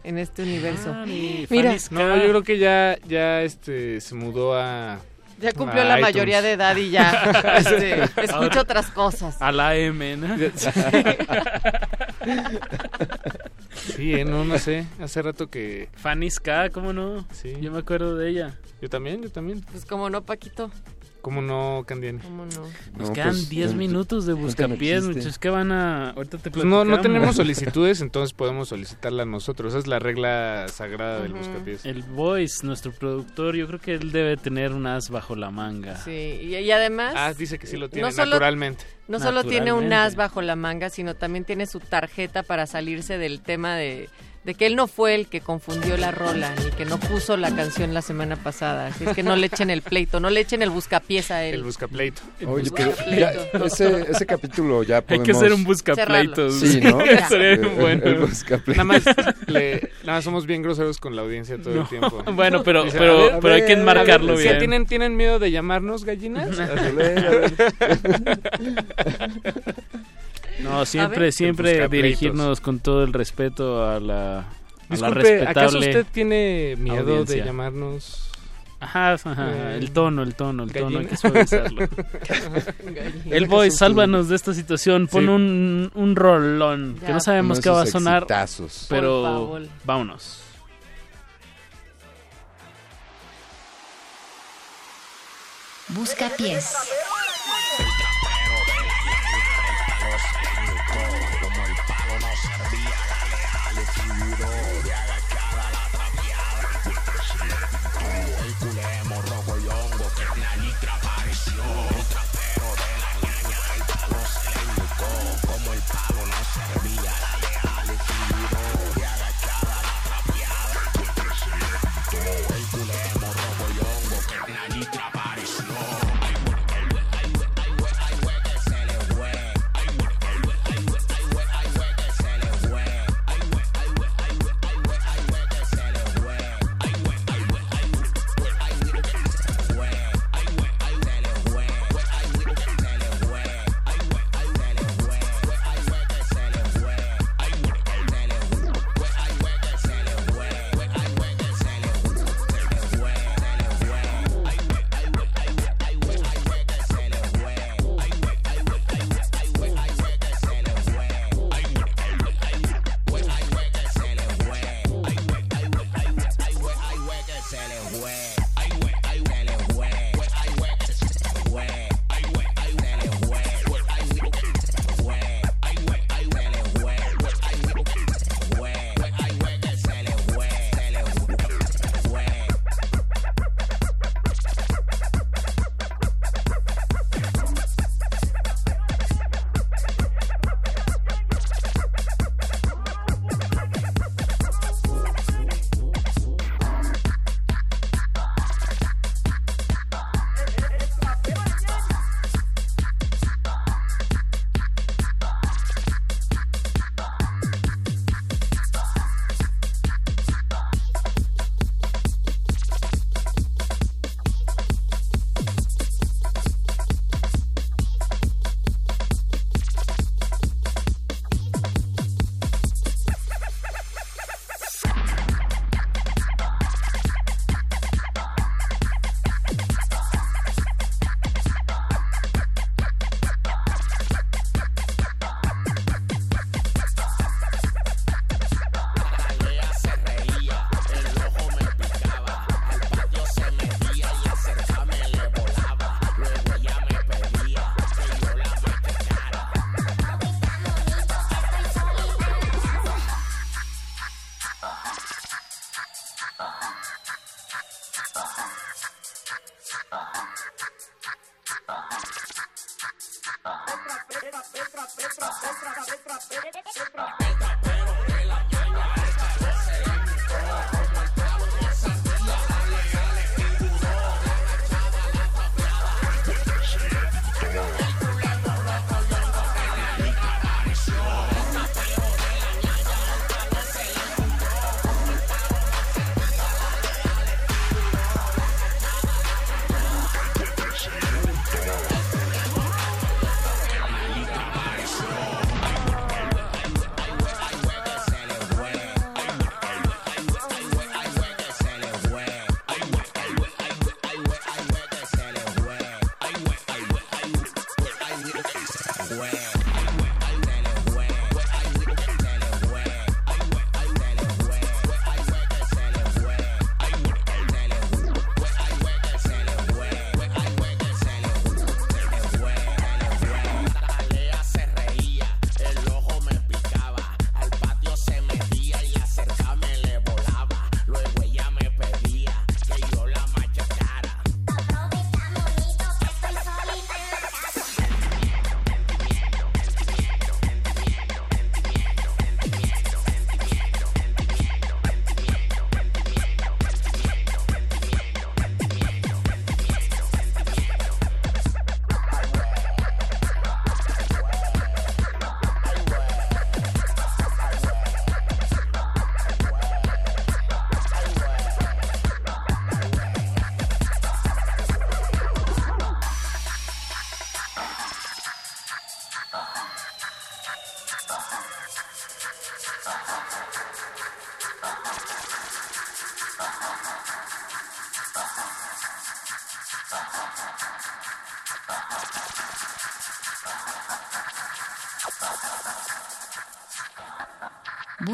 en este universo.
Fanny,
Mira,
Fanny
No, yo creo que ya, ya este, se mudó a...
ya cumplió
a
la
iTunes.
mayoría de edad y ya este, escucha otras cosas.
A la M, ¿no?
Sí, eh, no, no sé. Hace rato que...
Fanny Ska, ¿cómo no?
Sí.
Yo me acuerdo de ella.
Yo también, yo también.
Pues como no, Paquito.
¿Cómo no, Candiani?
¿Cómo no?
Nos
No,
quedan
pues,
10
no,
minutos de buscapiés,
chiste.
muchachos. ¿Qué van a...? Ahorita te
Pues no, no tenemos solicitudes, entonces podemos solicitarla nosotros. Esa es la regla sagrada del
Ujú.
buscapiés.
El Voice, nuestro productor, yo creo que él debe tener un as bajo la manga.
Sí, y, y además...
Ah, dice que sí lo tiene
no solo-
naturalmente.
No solo tiene un as bajo la manga, sino también tiene su tarjeta para salirse del tema de, de que él no fue el que confundió la rola, ni que no puso la canción la semana pasada. Así es que no le echen el pleito, no le echen el buscapiés a él.
El buscapleito.
Oye, pero ya, ese, ese capítulo ya
Hay
podemos...
que hacer un buscapleitos.
Sí, ¿no?
Sería bueno.
el buscapleitos.
Nada más, le- nada más somos bien groseros con la audiencia todo
No.
el tiempo.
Bueno, pero-
Dice,
pero-
ver,
pero hay que enmarcarlo
ver,
bien.
¿Tienen, ¿Tienen miedo de llamarnos gallinas?
A ver, a ver.
No, siempre,
ver.
siempre dirigirnos con todo el respeto a la, a la
Disculpe, ¿acaso
respetable
usted tiene miedo
audiencia.
de llamarnos?
Ajá, ajá,
Eh,
el tono, el tono, el tono, hay que suavizarlo. el boy, sálvanos de esta situación, pon
Sí.
un, un rolón, que no sabemos qué va a sonar,
exitazos.
Pero vámonos.
Busca pies.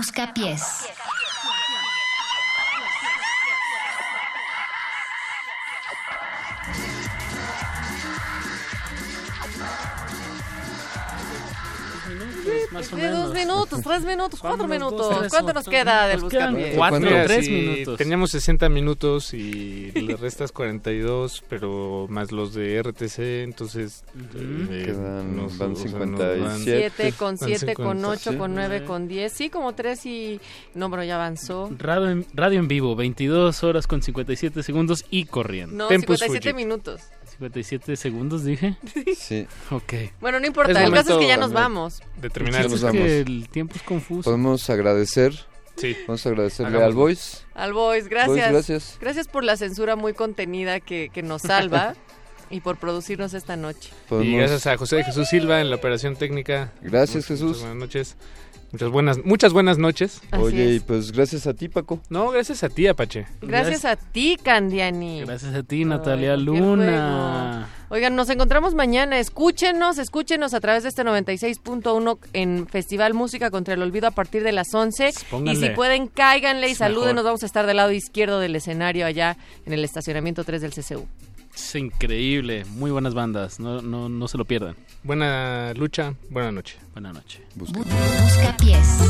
Buscapiés.
Más
minutos, tres minutos, cuatro minutos.
dos, tres,
¿Cuánto nos queda del buscapiés?
cuatro, tres
si
minutos.
Teníamos 60 minutos y le restas 42, pero más los de RTC, entonces... eh,
Quedan-
nos-
van
o sea, nos
57.
7 con
van
7 con
50,
8
sí.
con 9 con 10. Sí, como 3 y... No, pero ya avanzó.
Radio en, radio en vivo, 22 horas con 57 segundos y corriendo.
No, 57 minutos.
57 segundos, dije.
Sí.
Ok.
Bueno, no importa,
Es
el caso es que ya nos vamos.
De terminar.
El chiste
Nos
es que el tiempo es confuso.
Podemos agradecer.
Sí.
Vamos a agradecerle
Hagámoslo.
al Voice.
Al Boys, gracias.
gracias.
Gracias por la censura muy contenida que, que nos salva y por producirnos esta noche.
Y
Podemos-
gracias a José de Jesús Silva en la operación técnica.
Gracias, Jesús.
Buenas noches. Muchas buenas, muchas buenas noches.
Así
Oye, y
es.
pues gracias a ti, Paco.
No, gracias a ti, Apache.
Gracias a ti, Candiani.
Gracias a ti, Natalia
Ay,
Luna.
Oigan, nos encontramos mañana. Escúchenos, escúchenos a través de este 96.1 en Festival Música contra el Olvido a partir de las 11. Y si pueden, cáiganle y
Es
saluden.
mejor.
Nos vamos a estar del lado izquierdo del escenario allá en el estacionamiento 3 del CCU.
Es increíble. Muy buenas bandas. No, no, no se lo pierdan.
Buena lucha, buena noche.
Buena noche.
Bu- Buscapiés.
Voy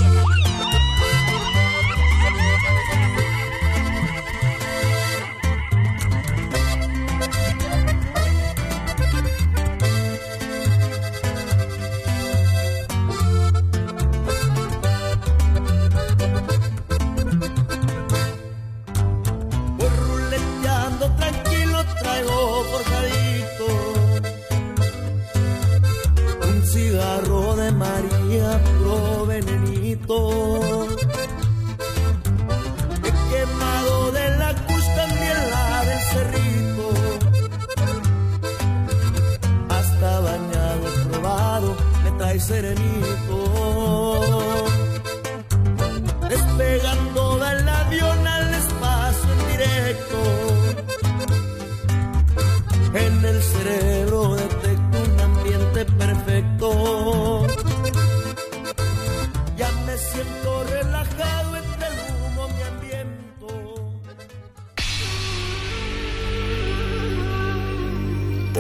María, puro. He quemado de la cruz también la del cerrito. Hasta bañado, probado, me trae serenito despegando del avión